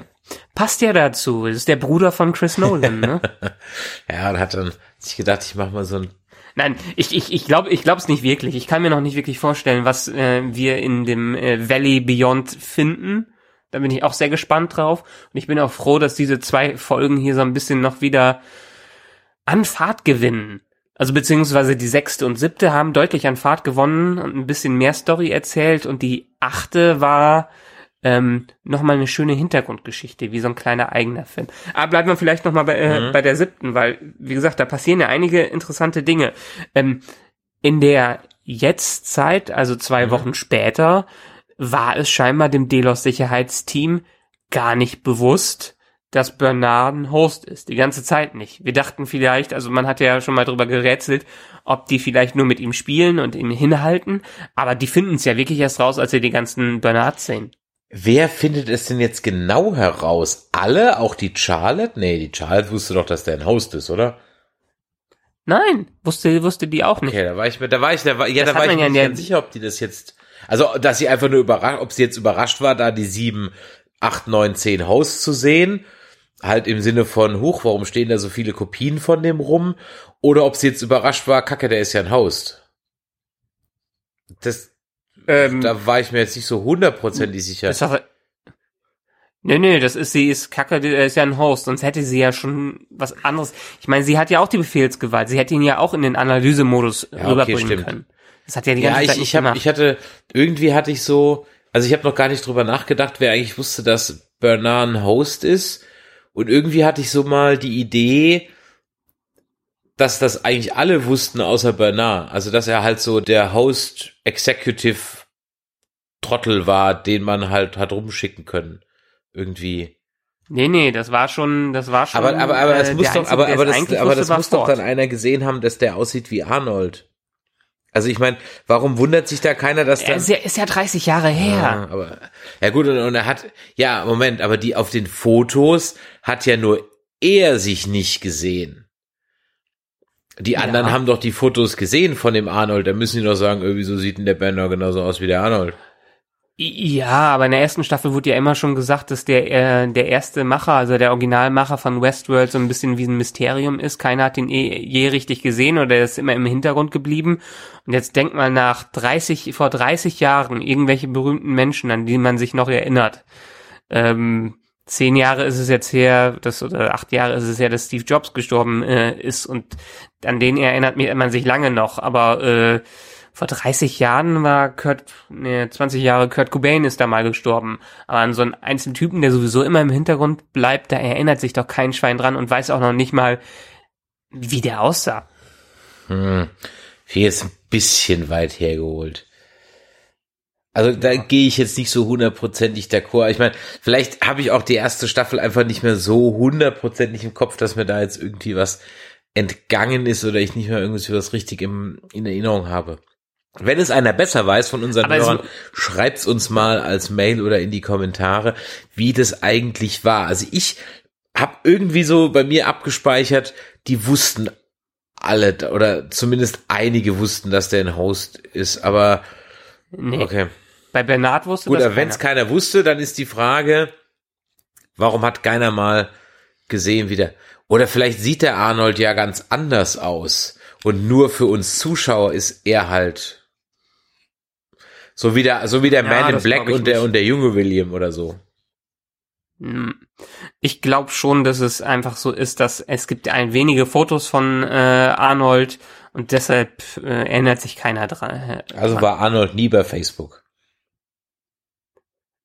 passt ja dazu. Das ist der Bruder von Chris Nolan, ne? <laughs> ja, und hat dann sich gedacht, ich mach mal so ein Nein, ich ich ich glaube ich glaube es nicht wirklich. Ich kann mir noch nicht wirklich vorstellen, was äh, wir in dem äh, Valley Beyond finden. Da bin ich auch sehr gespannt drauf und ich bin auch froh, dass diese zwei Folgen hier so ein bisschen noch wieder an Fahrt gewinnen. Also beziehungsweise die sechste und siebte haben deutlich an Fahrt gewonnen und ein bisschen mehr Story erzählt und die achte war ähm, nochmal eine schöne Hintergrundgeschichte, wie so ein kleiner eigener Film. Aber bleiben wir vielleicht nochmal bei, äh, bei der siebten, weil, wie gesagt, da passieren ja einige interessante Dinge. Ähm, in der Jetztzeit, also zwei Wochen später, war es scheinbar dem Delos-Sicherheitsteam gar nicht bewusst, dass Bernard ein Host ist. Die ganze Zeit nicht. Wir dachten vielleicht, also man hat ja schon mal drüber gerätselt, ob die vielleicht nur mit ihm spielen und ihn hinhalten, aber die finden es ja wirklich erst raus, als sie die ganzen Bernard sehen. Wer findet es denn jetzt genau heraus? Alle? Auch die Charlotte? Nee, die Charlotte wusste doch, dass der ein Host ist, oder? Nein, wusste, wusste die auch nicht. Okay, da war ich mir, da war ich, da war, ja, Das da war ich mir nicht ganz sicher, ob die das jetzt, also, dass sie einfach nur überrascht, ob sie jetzt überrascht war, da die sieben, acht, neun, zehn Hosts zu sehen. Halt im Sinne von, huch, warum stehen da so viele Kopien von dem rum? Oder ob sie jetzt überrascht war, kacke, der ist ja ein Host. Das, Ähm, da war ich mir jetzt nicht so hundertprozentig sicher. Ist doch, nee, nee, das ist, sie ist kacke, der ist ja ein Host, sonst hätte sie ja schon was anderes. Ich meine, sie hat ja auch die Befehlsgewalt. Sie hätte ihn ja auch in den Analysemodus Ja, okay, rüberbringen stimmt. können. Das hat ja die ganze Ja, Zeit ich, nicht ich, hab, gemacht. ich hatte, irgendwie hatte ich so, also ich habe noch gar nicht drüber nachgedacht, wer eigentlich wusste, dass Bernard ein Host ist. Und irgendwie hatte ich so mal die Idee, dass das eigentlich alle wussten, außer Bernard. Also, dass er halt so der Host Executive Trottel war, den man halt hat rumschicken können. Irgendwie. nee, nee, das war schon, das war schon. Aber, aber, aber äh, es muss der doch, Einzige, aber, der aber das, aber das muss doch dann einer gesehen haben, dass der aussieht wie Arnold. Also ich meine, warum wundert sich da keiner, dass Er dann ist ja, ist ja 30 Jahre her. Ja, aber ja gut und, und er hat ja Moment, aber die auf den Fotos hat ja nur er sich nicht gesehen. Die anderen Ja. haben doch die Fotos gesehen von dem Arnold. Da müssen die doch sagen, irgendwie so sieht denn der Banner genauso aus wie der Arnold. Ja, aber in der ersten Staffel wurde ja immer schon gesagt, dass der äh, der erste Macher, also der Originalmacher von Westworld so ein bisschen wie ein Mysterium ist. Keiner hat ihn eh, je richtig gesehen oder er ist immer im Hintergrund geblieben. Und jetzt denkt mal nach 30 vor 30 Jahren irgendwelche berühmten Menschen, an die man sich noch erinnert. Ähm, zehn Jahre ist es jetzt her, das oder acht Jahre ist es her, dass Steve Jobs gestorben äh, ist und an den erinnert man sich lange noch. Aber äh, vor 30 Jahren war Kurt, nee, 20 Jahre Kurt Cobain ist da mal gestorben. Aber an so einen einzelnen Typen, der sowieso immer im Hintergrund bleibt, da erinnert sich doch kein Schwein dran und weiß auch noch nicht mal, wie der aussah. Hm. Hier ist ein bisschen weit hergeholt. Also da gehe ich jetzt nicht so hundertprozentig d'accord. Ich meine, vielleicht habe ich auch die erste Staffel einfach nicht mehr so hundertprozentig im Kopf, dass mir da jetzt irgendwie was entgangen ist oder ich nicht mehr irgendwie was richtig im, in Erinnerung habe. Wenn es einer besser weiß von unseren Aber Hörern, schreibt's uns mal als Mail oder in die Kommentare, wie das eigentlich war. Also ich habe irgendwie so bei mir abgespeichert, die wussten alle oder zumindest einige wussten, dass der ein Host ist, aber Nee. okay. Bei Bernard wusste Gut, das aber wenn es keiner. keiner wusste, dann ist die Frage, warum hat keiner mal gesehen, wie der, oder vielleicht sieht der Arnold ja ganz anders aus und nur für uns Zuschauer ist er halt so wie der, so wie der Ja, Man in Black und der, nicht. und der junge William oder so. Hm. Ich glaube schon, dass es einfach so ist, dass es gibt ein wenige Fotos von äh, Arnold und deshalb äh, erinnert sich keiner dran. äh, Also dran. war Arnold nie bei Facebook.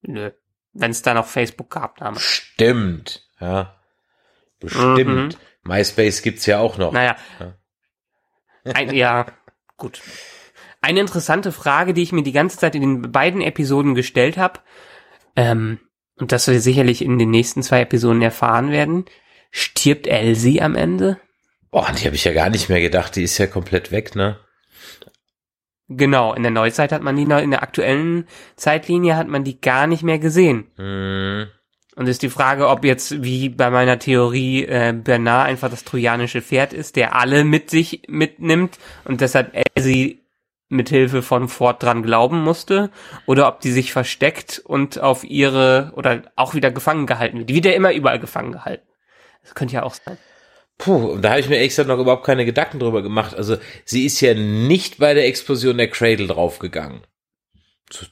Nö. Wenn es da noch Facebook gab damals. Stimmt, ja. Bestimmt. MySpace gibt's ja auch noch. Naja. Ja. Ein, ja, gut. Eine interessante Frage, die ich mir die ganze Zeit in den beiden Episoden gestellt habe, ähm, und das wir sicherlich in den nächsten zwei Episoden erfahren werden, stirbt Elsie am Ende? Oh, die habe ich ja gar nicht mehr gedacht, die ist ja komplett weg, ne? Genau, in der Neuzeit hat man die, noch- in der aktuellen Zeitlinie hat man die gar nicht mehr gesehen. Hm. Und ist die Frage, ob jetzt, wie bei meiner Theorie, äh, Bernard einfach das trojanische Pferd ist, der alle mit sich mitnimmt und deshalb Elsie mit Hilfe von Ford dran glauben musste, oder ob die sich versteckt und auf ihre, oder auch wieder gefangen gehalten wird. Die wird ja immer überall gefangen gehalten. Das könnte ja auch sein. Puh, und da habe ich mir ehrlich gesagt noch überhaupt keine Gedanken drüber gemacht. Also sie ist ja nicht bei der Explosion der Cradle draufgegangen.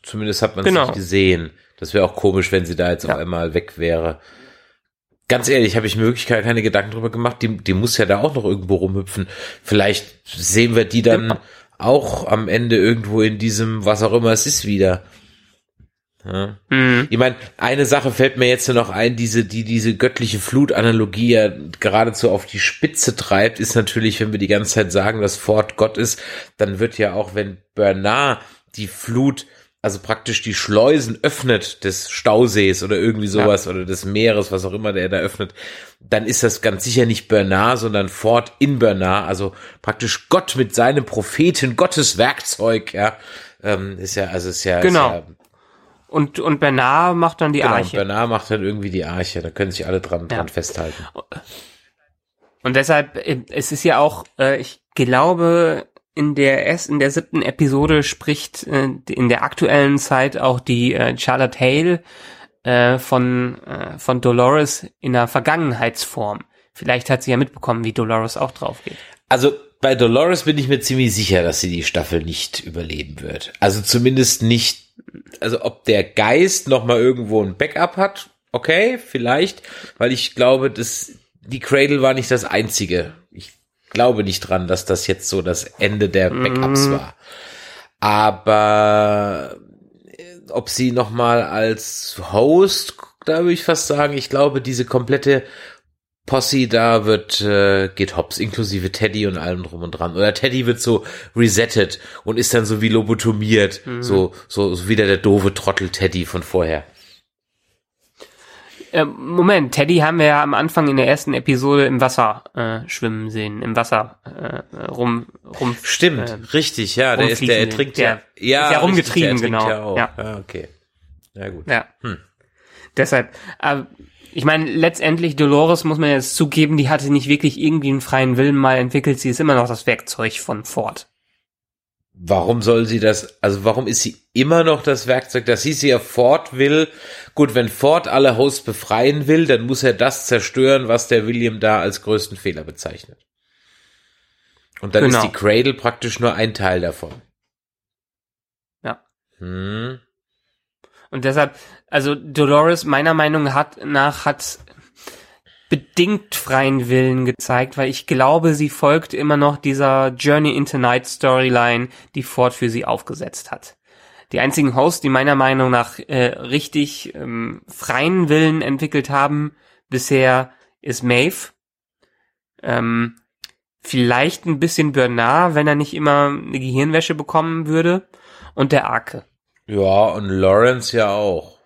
Zumindest hat man es Genau. nicht gesehen. Das wäre auch komisch, wenn sie da jetzt Ja. auf einmal weg wäre. Ganz ehrlich, habe ich mir wirklich keine, Gedanken drüber gemacht. Die, die muss ja da auch noch irgendwo rumhüpfen. Vielleicht sehen wir die dann Genau. Auch am Ende irgendwo in diesem, was auch immer es ist, wieder. Ja. Mhm. Ich meine, eine Sache fällt mir jetzt nur noch ein, diese, die diese göttliche Flutanalogie ja geradezu auf die Spitze treibt, ist natürlich, wenn wir die ganze Zeit sagen, dass Ford Gott ist, dann wird ja auch, wenn Bernard die Flut, also praktisch die Schleusen öffnet des Stausees oder irgendwie sowas oder des Meeres, was auch immer der da öffnet, dann ist das ganz sicher nicht Bernard, sondern Ford in Bernard, also praktisch Gott mit seinem Propheten, Gottes Werkzeug, ja, ähm, ist ja, also ist ja, Genau. ist ja Und, und Bernard macht dann die Genau, Arche. Bernard macht dann irgendwie die Arche, da können sich alle dran, Ja. dran festhalten. Und deshalb, äh, es ist ja auch, äh, ich glaube, in der ersten, in der siebten Episode spricht äh, in der aktuellen Zeit auch die äh, Charlotte Hale äh, von, äh, von Dolores in einer Vergangenheitsform. Vielleicht hat sie ja mitbekommen, wie Dolores auch drauf geht. Also bei Dolores bin ich mir ziemlich sicher, dass sie die Staffel nicht überleben wird. Also zumindest nicht, also ob der Geist noch mal irgendwo ein Backup hat, okay, vielleicht, weil ich glaube, dass die Cradle war nicht das einzige. Ich glaube nicht dran, dass das jetzt so das Ende der Backups war. Aber äh, ob sie noch mal als Host, da würde ich fast sagen, ich glaube, diese komplette Posse da wird äh, geht hops inklusive Teddy und allem drum und dran. Oder Teddy wird so resettet und ist dann so wie lobotomiert. So, so so wieder der doofe Trottel Teddy von vorher Äh, Moment, Teddy haben wir ja am Anfang in der ersten Episode im Wasser äh, schwimmen sehen, im Wasser äh, rum, rum. stimmt ähm, richtig ja der ist der sehen. ja ja ist ja rumgetrieben, richtig, genau. ja, auch. Ja. ja okay ja gut Ja. Hm. Deshalb, äh, ich meine, letztendlich Dolores muss man jetzt zugeben, die hatte nicht wirklich irgendwie einen freien Willen mal entwickelt. Sie ist immer noch das Werkzeug von Ford. Warum soll sie das, also warum ist sie immer noch das Werkzeug? Das hieß sie ja, Ford will, gut, wenn Ford alle Hosts befreien will, dann muss er das zerstören, was der William da als größten Fehler bezeichnet. Und dann Genau. ist die Cradle praktisch nur ein Teil davon. Ja. Hm. Und deshalb, also Dolores meiner Meinung nach hat bedingt freien Willen gezeigt, weil ich glaube, sie folgt immer noch dieser Journey into Night Storyline, die Ford für sie aufgesetzt hat. Die einzigen Hosts, die meiner Meinung nach äh, richtig ähm, freien Willen entwickelt haben bisher, ist Maeve. Ähm, vielleicht ein bisschen Bernard, wenn er nicht immer eine Gehirnwäsche bekommen würde. Und der Arke. Ja, und Lawrence ja auch.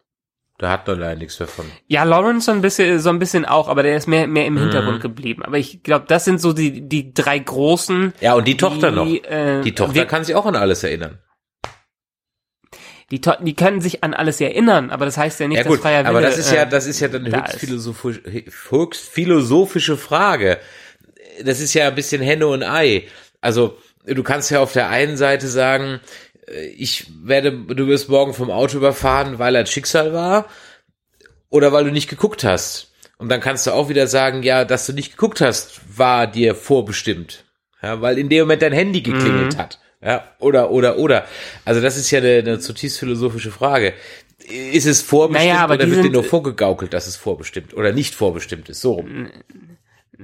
Da hat man leider nichts mehr von. Ja, Lawrence so ein bisschen, so ein bisschen auch, aber der ist mehr, mehr im Hintergrund Mhm. geblieben. Aber ich glaube, das sind so die, die drei großen. Ja, und die Tochter noch. Äh, Die Tochter wir- kann sich auch an alles erinnern. die, To- die können sich an alles erinnern, aber das heißt ja nicht, Ja dass gut, freier Wille, aber das ist ja, äh, das ist ja dann eine da höchst philosophisch, höchst philosophische Frage. Das ist ja ein bisschen Henne und Ei. Also, du kannst ja auf der einen Seite sagen, ich werde, du wirst morgen vom Auto überfahren, weil er Schicksal war, oder weil du nicht geguckt hast. Und dann kannst du auch wieder sagen, ja, dass du nicht geguckt hast, war dir vorbestimmt. Ja, weil in dem Moment dein Handy geklingelt Mhm. hat. Ja, oder, oder, oder. Also das ist ja eine, eine zutiefst philosophische Frage. Ist es vorbestimmt Naja, aber oder wird dir nur vorgegaukelt, dass es vorbestimmt oder nicht vorbestimmt ist? So rum.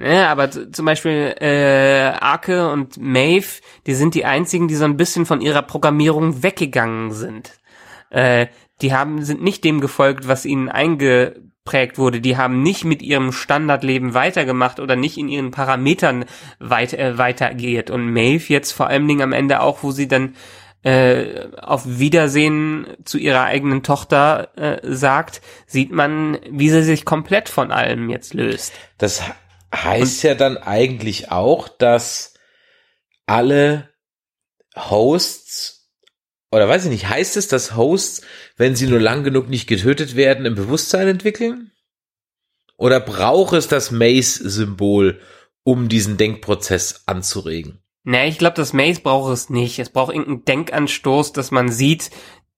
Ne, aber zum Beispiel äh, Arke und Maeve, die sind die einzigen, die so ein bisschen von ihrer Programmierung weggegangen sind. Äh, die haben sind nicht dem gefolgt, was ihnen eingeprägt wurde. Die haben nicht mit ihrem Standardleben weitergemacht oder nicht in ihren Parametern weit, äh, weiter agiert. Und Maeve jetzt vor allen Dingen am Ende auch, wo sie dann äh, auf Wiedersehen zu ihrer eigenen Tochter äh, sagt, sieht man, wie sie sich komplett von allem jetzt löst. Das heißt ja dann eigentlich auch, dass alle Hosts oder weiß ich nicht, heißt es, dass Hosts, wenn sie nur lang genug nicht getötet werden, im Bewusstsein entwickeln? Oder braucht es das Mace-Symbol, um diesen Denkprozess anzuregen? Nee, ich glaube, das Maze braucht es nicht. Es braucht irgendeinen Denkanstoß, dass man sieht,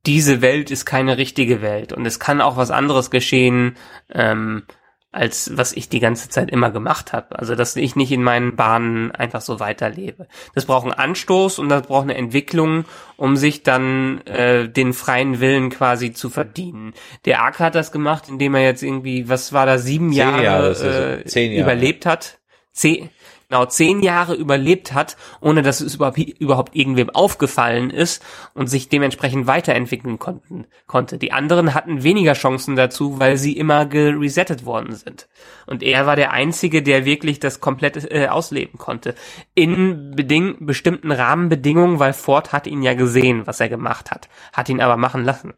diese Welt ist keine richtige Welt. Und es kann auch was anderes geschehen, ähm, als was ich die ganze Zeit immer gemacht habe. Also, dass ich nicht in meinen Bahnen einfach so weiterlebe. Das braucht einen Anstoß und das braucht eine Entwicklung, um sich dann äh, den freien Willen quasi zu verdienen. Der Ark hat das gemacht, indem er jetzt irgendwie, was war da, sieben Zehn Jahre, Jahre äh, zehn Jahre. überlebt hat. Zehn, genau, zehn Jahre überlebt hat, ohne dass es überhaupt, überhaupt irgendwem aufgefallen ist und sich dementsprechend weiterentwickeln konnten, konnte. Die anderen hatten weniger Chancen dazu, weil sie immer geresettet worden sind. Und er war der Einzige, der wirklich das komplett äh, ausleben konnte. In beding bestimmten Rahmenbedingungen, weil Ford hat ihn ja gesehen, was er gemacht hat, hat ihn aber machen lassen.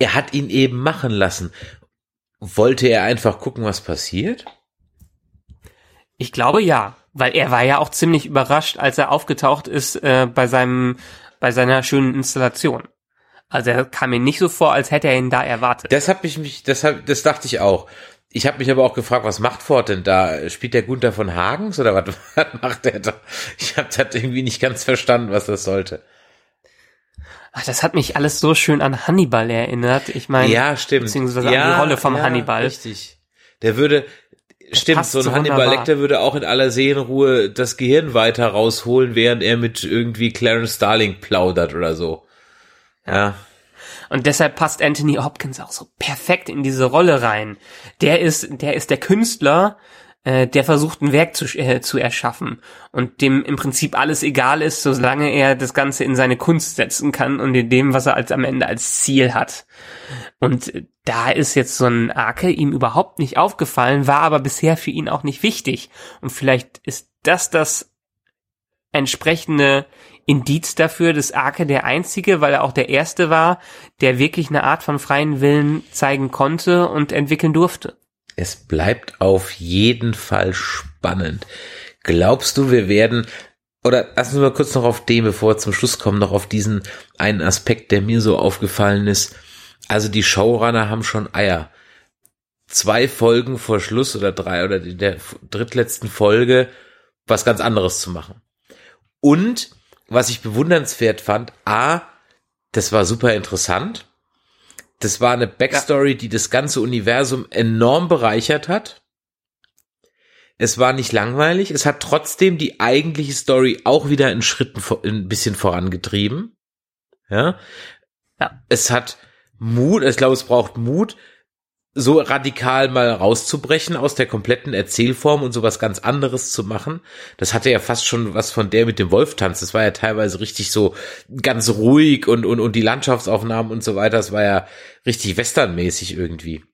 Er hat ihn eben machen lassen. Wollte er einfach gucken, was passiert? Ich glaube ja, weil er war ja auch ziemlich überrascht, als er aufgetaucht ist äh, bei seinem bei seiner schönen Installation. Also er kam mir nicht so vor, als hätte er ihn da erwartet. Das hab ich mich, das hab, das dachte ich auch. Ich habe mich aber auch gefragt, was macht Ford denn da? Spielt der Gunther von Hagens oder was, <laughs> was macht der da? Ich habe das irgendwie nicht ganz verstanden, was das sollte. Ach, das hat mich alles so schön an Hannibal erinnert. Ich meine, Ja, stimmt. beziehungsweise ja, an die Rolle vom ja, Hannibal. Richtig. Der würde, stimmt, so ein Hannibal wunderbar. Lecter würde auch in aller Seelenruhe das Gehirn weiter rausholen, während er mit irgendwie Clarence Starling plaudert oder so. Ja. Und deshalb passt Anthony Hopkins auch so perfekt in diese Rolle rein. Der ist, der ist der Künstler, äh, der versucht ein Werk zu, äh, zu erschaffen und dem im Prinzip alles egal ist, solange er das Ganze in seine Kunst setzen kann und in dem, was er als am Ende als Ziel hat. Und da ist jetzt so ein Arke ihm überhaupt nicht aufgefallen, war aber bisher für ihn auch nicht wichtig. Und vielleicht ist das das entsprechende Indiz dafür, dass Arke der einzige, weil er auch der erste war, der wirklich eine Art von freien Willen zeigen konnte und entwickeln durfte. Es bleibt auf jeden Fall spannend. Glaubst du, wir werden, oder lassen wir mal kurz noch auf den, bevor wir zum Schluss kommen, noch auf diesen einen Aspekt, der mir so aufgefallen ist. Also die Showrunner haben schon Eier. Zwei Folgen vor Schluss oder drei oder in der drittletzten Folge was ganz anderes zu machen. Und was ich bewundernswert fand, A, das war super interessant. Das war eine Backstory, die das ganze Universum enorm bereichert hat. Es war nicht langweilig. Es hat trotzdem die eigentliche Story auch wieder in Schritten ein bisschen vorangetrieben. Ja. Ja. Es hat Mut, ich glaube, es braucht Mut, so radikal mal rauszubrechen aus der kompletten Erzählform und sowas ganz anderes zu machen. Das hatte ja fast schon was von der mit dem Wolftanz. Das war ja teilweise richtig so ganz ruhig und, und, und die Landschaftsaufnahmen und so weiter. Das war ja richtig westernmäßig irgendwie.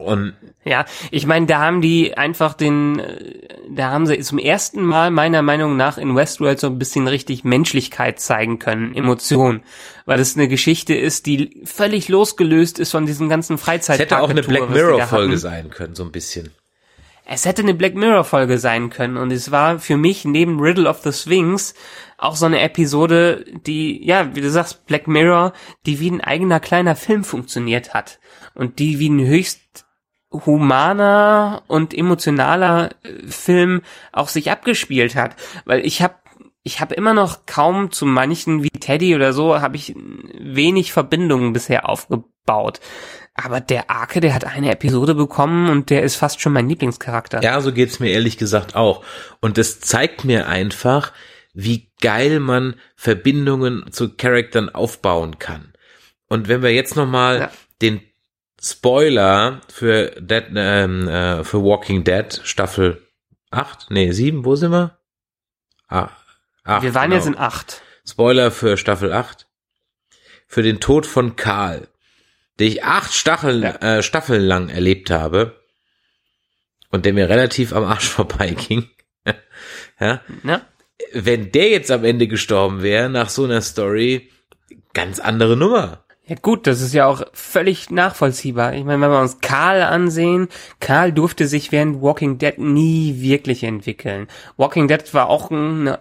Und Ja, ich meine, da haben die einfach den, äh, da haben sie zum ersten Mal meiner Meinung nach in Westworld so ein bisschen richtig Menschlichkeit zeigen können, Emotionen, weil es eine Geschichte ist, die völlig losgelöst ist von diesem ganzen es Freizeit. hätte auch eine Black Mirror Folge sein können, so ein bisschen. Es hätte eine Black Mirror Folge sein können und es war für mich neben Riddle of the Sphinx auch so eine Episode, die, ja, wie du sagst, Black Mirror, die wie ein eigener kleiner Film funktioniert hat und die wie ein höchst humaner und emotionaler äh, Film auch sich abgespielt hat, weil ich habe ich habe immer noch kaum zu manchen wie Teddy oder so habe ich wenig Verbindungen bisher aufgebaut. Aber der Arke, der hat eine Episode bekommen und der ist fast schon mein Lieblingscharakter. Ja, so geht's mir ehrlich gesagt auch. Und das zeigt mir einfach, wie geil man Verbindungen zu Charaktern aufbauen kann. Und wenn wir jetzt nochmal Ja. den Spoiler für Dead, ähm, äh, für Walking Dead Staffel 8, nee, 7, wo sind wir? Ah, 8, Wir waren genau. jetzt in acht. Spoiler für Staffel 8. Für den Tod von Karl, den ich acht Staffeln, äh, Staffeln lang erlebt habe und der mir relativ am Arsch <laughs> vorbeiging. <laughs> ja, Ne? wenn der jetzt am Ende gestorben wäre, nach so einer Story, ganz andere Nummer. Ja gut, das ist ja auch völlig nachvollziehbar. Ich meine, wenn wir uns Karl ansehen, Karl durfte sich während Walking Dead nie wirklich entwickeln. Walking Dead war auch eine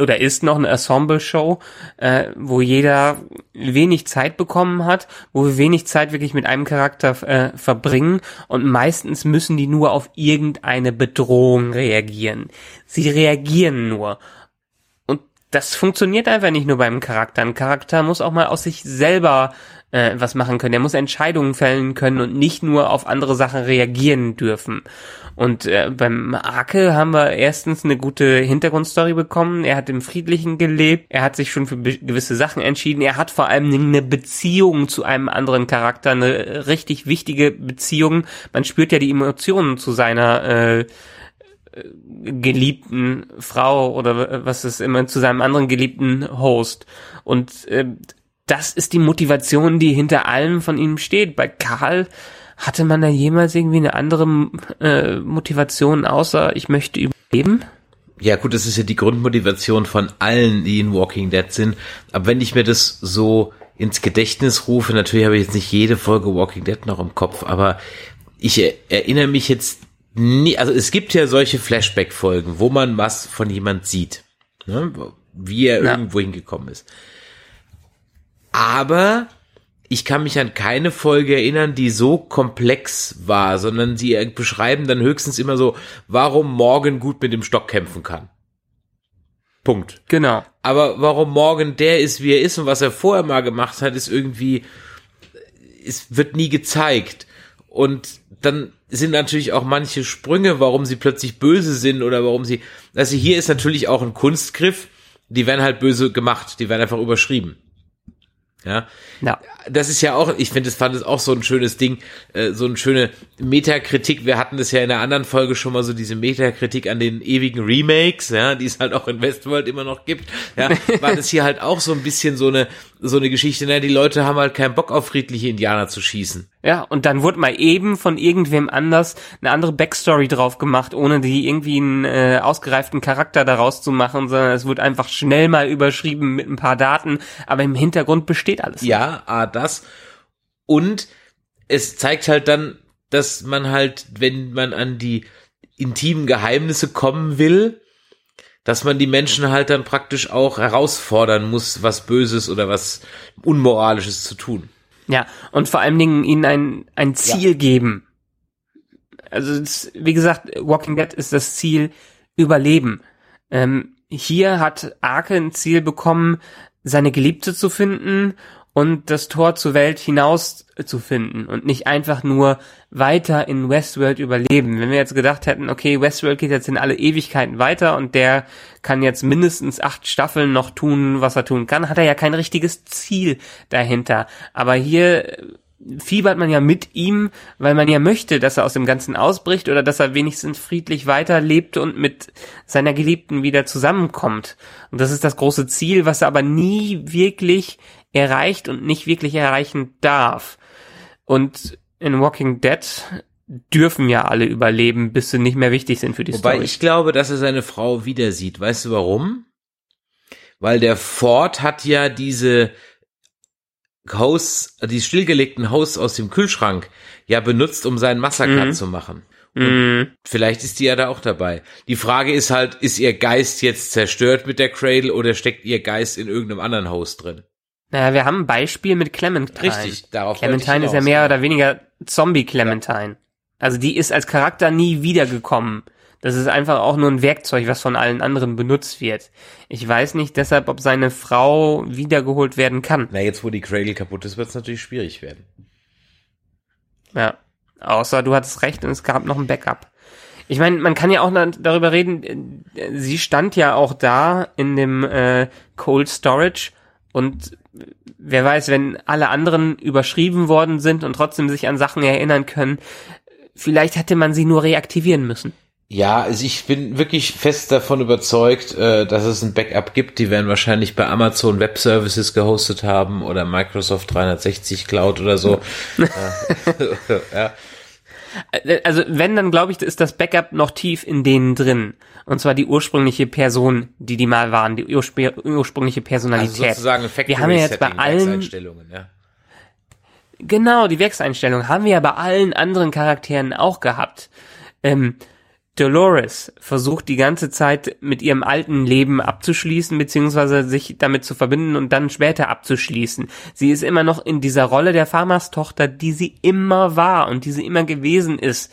oder ist noch eine Ensemble-Show, äh, wo jeder wenig Zeit bekommen hat, wo wir wenig Zeit wirklich mit einem Charakter äh, verbringen und meistens müssen die nur auf irgendeine Bedrohung reagieren. Sie reagieren nur. Das funktioniert einfach nicht nur beim Charakter. Ein Charakter muss auch mal aus sich selber äh, was machen können. Er muss Entscheidungen fällen können und nicht nur auf andere Sachen reagieren dürfen. Und äh, beim Arke haben wir erstens eine gute Hintergrundstory bekommen. Er hat im Friedlichen gelebt. Er hat sich schon für gewisse Sachen entschieden. Er hat vor allem eine Beziehung zu einem anderen Charakter, eine richtig wichtige Beziehung. Man spürt ja die Emotionen zu seiner äh, geliebten Frau oder was ist immer zu seinem anderen geliebten Host. Und äh, das ist die Motivation, die hinter allem von ihm steht. Bei Karl hatte man da jemals irgendwie eine andere äh, Motivation, außer ich möchte überleben? Ja gut, das ist ja die Grundmotivation von allen, die in Walking Dead sind. Aber wenn ich mir das so ins Gedächtnis rufe, natürlich habe ich jetzt nicht jede Folge Walking Dead noch im Kopf, aber ich er erinnere mich jetzt nie, also es gibt ja solche Flashback-Folgen, wo man was von jemand sieht, ne, wie er Ja. irgendwo hingekommen ist. Aber ich kann mich an keine Folge erinnern, die so komplex war, sondern sie beschreiben dann höchstens immer so, warum Morgan gut mit dem Stock kämpfen kann. Punkt. Genau. Aber warum Morgan der ist, wie er ist und was er vorher mal gemacht hat, ist irgendwie, es wird nie gezeigt. Und dann sind natürlich auch manche Sprünge, warum sie plötzlich böse sind oder warum sie, also hier ist natürlich auch ein Kunstgriff, die werden halt böse gemacht, die werden einfach überschrieben. Ja, Ja. das ist ja auch, ich finde, das fand es auch so ein schönes Ding, äh, so eine schöne Metakritik. Wir hatten das ja in der anderen Folge schon mal so diese Metakritik an den ewigen Remakes, ja, die es halt auch in Westworld immer noch gibt. Ja, war das hier halt auch so ein bisschen so eine so eine Geschichte. Ne? Die Leute haben halt keinen Bock auf friedliche Indianer zu schießen. Ja, und dann wurde mal eben von irgendwem anders eine andere Backstory drauf gemacht, ohne die irgendwie einen äh, ausgereiften Charakter daraus zu machen, sondern es wird einfach schnell mal überschrieben mit ein paar Daten, aber im Hintergrund besteht alles. Ja, A, das. Und es zeigt halt dann, dass man halt, wenn man an die intimen Geheimnisse kommen will, dass man die Menschen halt dann praktisch auch herausfordern muss, was Böses oder was Unmoralisches zu tun. Ja, und vor allen Dingen ihnen ein, ein Ziel geben. Also, es, wie gesagt, Walking Dead ist das Ziel Überleben. Ähm, hier hat Arke ein Ziel bekommen, seine Geliebte zu finden und das Tor zur Welt hinaus zu finden und nicht einfach nur weiter in Westworld überleben. Wenn wir jetzt gedacht hätten, okay, Westworld geht jetzt in alle Ewigkeiten weiter und der kann jetzt mindestens acht Staffeln noch tun, was er tun kann, hat er ja kein richtiges Ziel dahinter. Aber hier fiebert man ja mit ihm, weil man ja möchte, dass er aus dem Ganzen ausbricht oder dass er wenigstens friedlich weiterlebt und mit seiner Geliebten wieder zusammenkommt. Und das ist das große Ziel, was er aber nie wirklich erreicht und nicht wirklich erreichen darf. Und in Walking Dead dürfen ja alle überleben, bis sie nicht mehr wichtig sind für die Wobei Story. ich glaube, dass er seine Frau wieder sieht. Weißt du warum? Weil der Ford hat ja diese Hosts, die stillgelegten Hosts aus dem Kühlschrank ja benutzt, um seinen Massaker Mhm. zu machen. Mhm. Vielleicht ist die ja da auch dabei. Die Frage ist halt, ist ihr Geist jetzt zerstört mit der Cradle oder steckt ihr Geist in irgendeinem anderen Host drin? Naja, wir haben ein Beispiel mit Clementine. Richtig, darauf Clementine ist ja mehr ja. oder weniger Zombie-Clementine. Also die ist als Charakter nie wiedergekommen. Das ist einfach auch nur ein Werkzeug, was von allen anderen benutzt wird. Ich weiß nicht deshalb, ob seine Frau wiedergeholt werden kann. Na, jetzt wo die Cradle kaputt ist, wird es natürlich schwierig werden. Ja. Außer du hattest recht und es gab noch ein Backup. Ich meine, man kann ja auch darüber reden, äh, sie stand ja auch da in dem äh, Cold Storage und wer weiß, wenn alle anderen überschrieben worden sind und trotzdem sich an Sachen erinnern können, vielleicht hätte man sie nur reaktivieren müssen. Ja, also ich bin wirklich fest davon überzeugt, äh, dass es ein Backup gibt. Die werden wahrscheinlich bei Amazon Web Services gehostet haben oder Microsoft 360 Cloud oder so. <laughs> <laughs> Ja. Äh, Also wenn, dann glaube ich, ist das Backup noch tief in denen drin. Und zwar die ursprüngliche Person, die die mal waren, die urspr ursprüngliche Also Personalität. sozusagen ein Factory Wir haben ja jetzt bei allen Werkseinstellungen, ja. Genau, die Werkseinstellung haben wir ja bei allen anderen Charakteren auch gehabt. Ähm, Dolores versucht die ganze Zeit mit ihrem alten Leben abzuschließen, beziehungsweise sich damit zu verbinden und dann später abzuschließen. Sie ist immer noch in dieser Rolle der Farmerstochter, die sie immer war und die sie immer gewesen ist.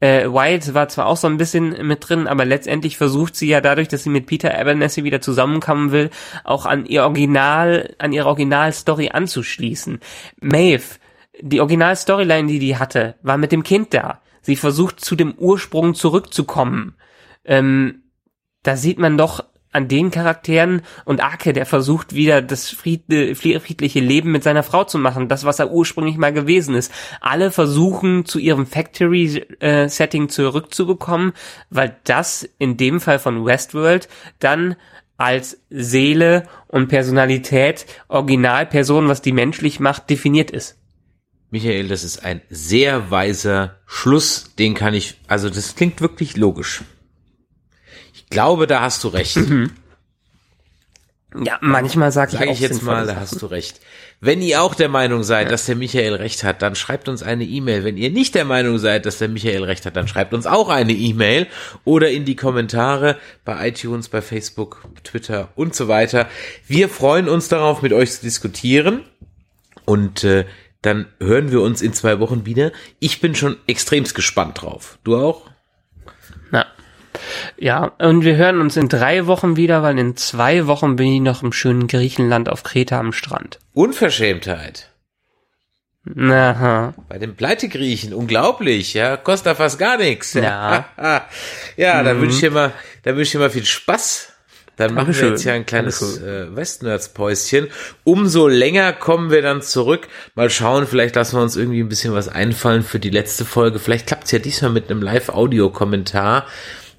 Äh, Wyatt war zwar auch so ein bisschen mit drin, aber letztendlich versucht sie ja dadurch, dass sie mit Peter Abernathy wieder zusammenkommen will, auch an ihr Original, an ihre Originalstory anzuschließen. Maeve, die Originalstoryline, die die hatte, war mit dem Kind da. Sie versucht zu dem Ursprung zurückzukommen. Ähm, da sieht man doch an den Charakteren und Arke, der versucht wieder das fried- friedliche Leben mit seiner Frau zu machen, das, was er ursprünglich mal gewesen ist. Alle versuchen zu ihrem Factory-Setting zurückzubekommen, weil das in dem Fall von Westworld dann als Seele und Personalität, Originalperson, was die menschlich macht, definiert ist. Michael, das ist ein sehr weiser Schluss, den kann ich, also das klingt wirklich logisch. Ich glaube, da hast du recht. Ja, manchmal sage ich Sage auch ich jetzt mal, da hast du recht. Wenn ihr auch der Meinung seid, dass der Michael recht hat, dann schreibt uns eine E-Mail. Wenn ihr nicht der Meinung seid, dass der Michael recht hat, dann schreibt uns auch eine E-Mail oder in die Kommentare bei iTunes, bei Facebook, Twitter und so weiter. Wir freuen uns darauf, mit euch zu diskutieren und äh, dann hören wir uns in zwei Wochen wieder. Ich bin schon extremst gespannt drauf. Du auch? Ja, und wir hören uns in drei Wochen wieder, weil in zwei Wochen bin ich noch im schönen Griechenland auf Kreta am Strand. Unverschämtheit. Aha. Bei den Pleitegriechen, unglaublich, ja, kostet da fast gar nichts. Ja. <laughs> ja, da wünsche ich dir mal, wünsche ich dir mal viel Spaß. Dann machen wir Dankeschön. jetzt ja ein kleines äh, Westnerds-Päuschen. Umso länger kommen wir dann zurück. Mal schauen, vielleicht lassen wir uns irgendwie ein bisschen was einfallen für die letzte Folge. Vielleicht klappt's ja diesmal mit einem Live-Audio-Kommentar.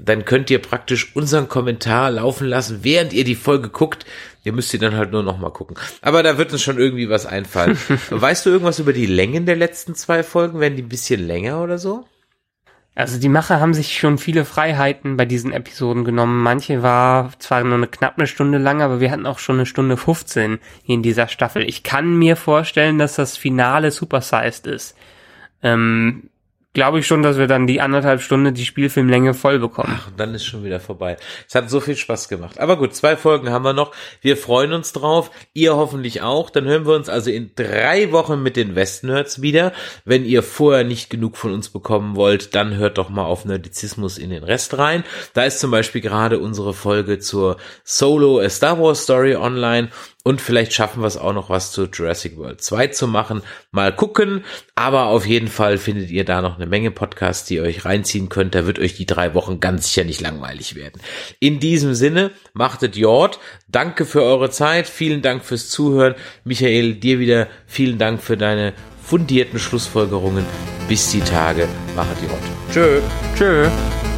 Dann könnt ihr praktisch unseren Kommentar laufen lassen, während ihr die Folge guckt. Ihr müsst sie dann halt nur noch mal gucken. Aber da wird uns schon irgendwie was einfallen. <laughs> weißt du irgendwas über die Längen der letzten zwei Folgen? Werden die ein bisschen länger oder so? Also die Macher haben sich schon viele Freiheiten bei diesen Episoden genommen. Manche war zwar nur eine knapp eine Stunde lang, aber wir hatten auch schon eine Stunde 15 hier in dieser Staffel. Ich kann mir vorstellen, dass das Finale supersized ist. Ähm, Glaube ich schon, dass wir dann die anderthalb Stunden die Spielfilmlänge voll bekommen. Ach, dann ist schon wieder vorbei. Es hat so viel Spaß gemacht. Aber gut, zwei Folgen haben wir noch. Wir freuen uns drauf. Ihr hoffentlich auch. Dann hören wir uns also in drei Wochen mit den Westnerds wieder. Wenn ihr vorher nicht genug von uns bekommen wollt, dann hört doch mal auf Nerdizismus in den Rest rein. Da ist zum Beispiel gerade unsere Folge zur Solo A Star Wars Story online. Und vielleicht schaffen wir es auch noch was zu Jurassic World 2 zu machen. Mal gucken. Aber auf jeden Fall findet ihr da noch eine Menge Podcasts, die ihr euch reinziehen könnt. Da wird euch die drei Wochen ganz sicher nicht langweilig werden. In diesem Sinne, machtet Jord. Danke für eure Zeit. Vielen Dank fürs Zuhören. Michael, dir wieder vielen Dank für deine fundierten Schlussfolgerungen. Bis die Tage. Machet Jord. Tschö. Tschö.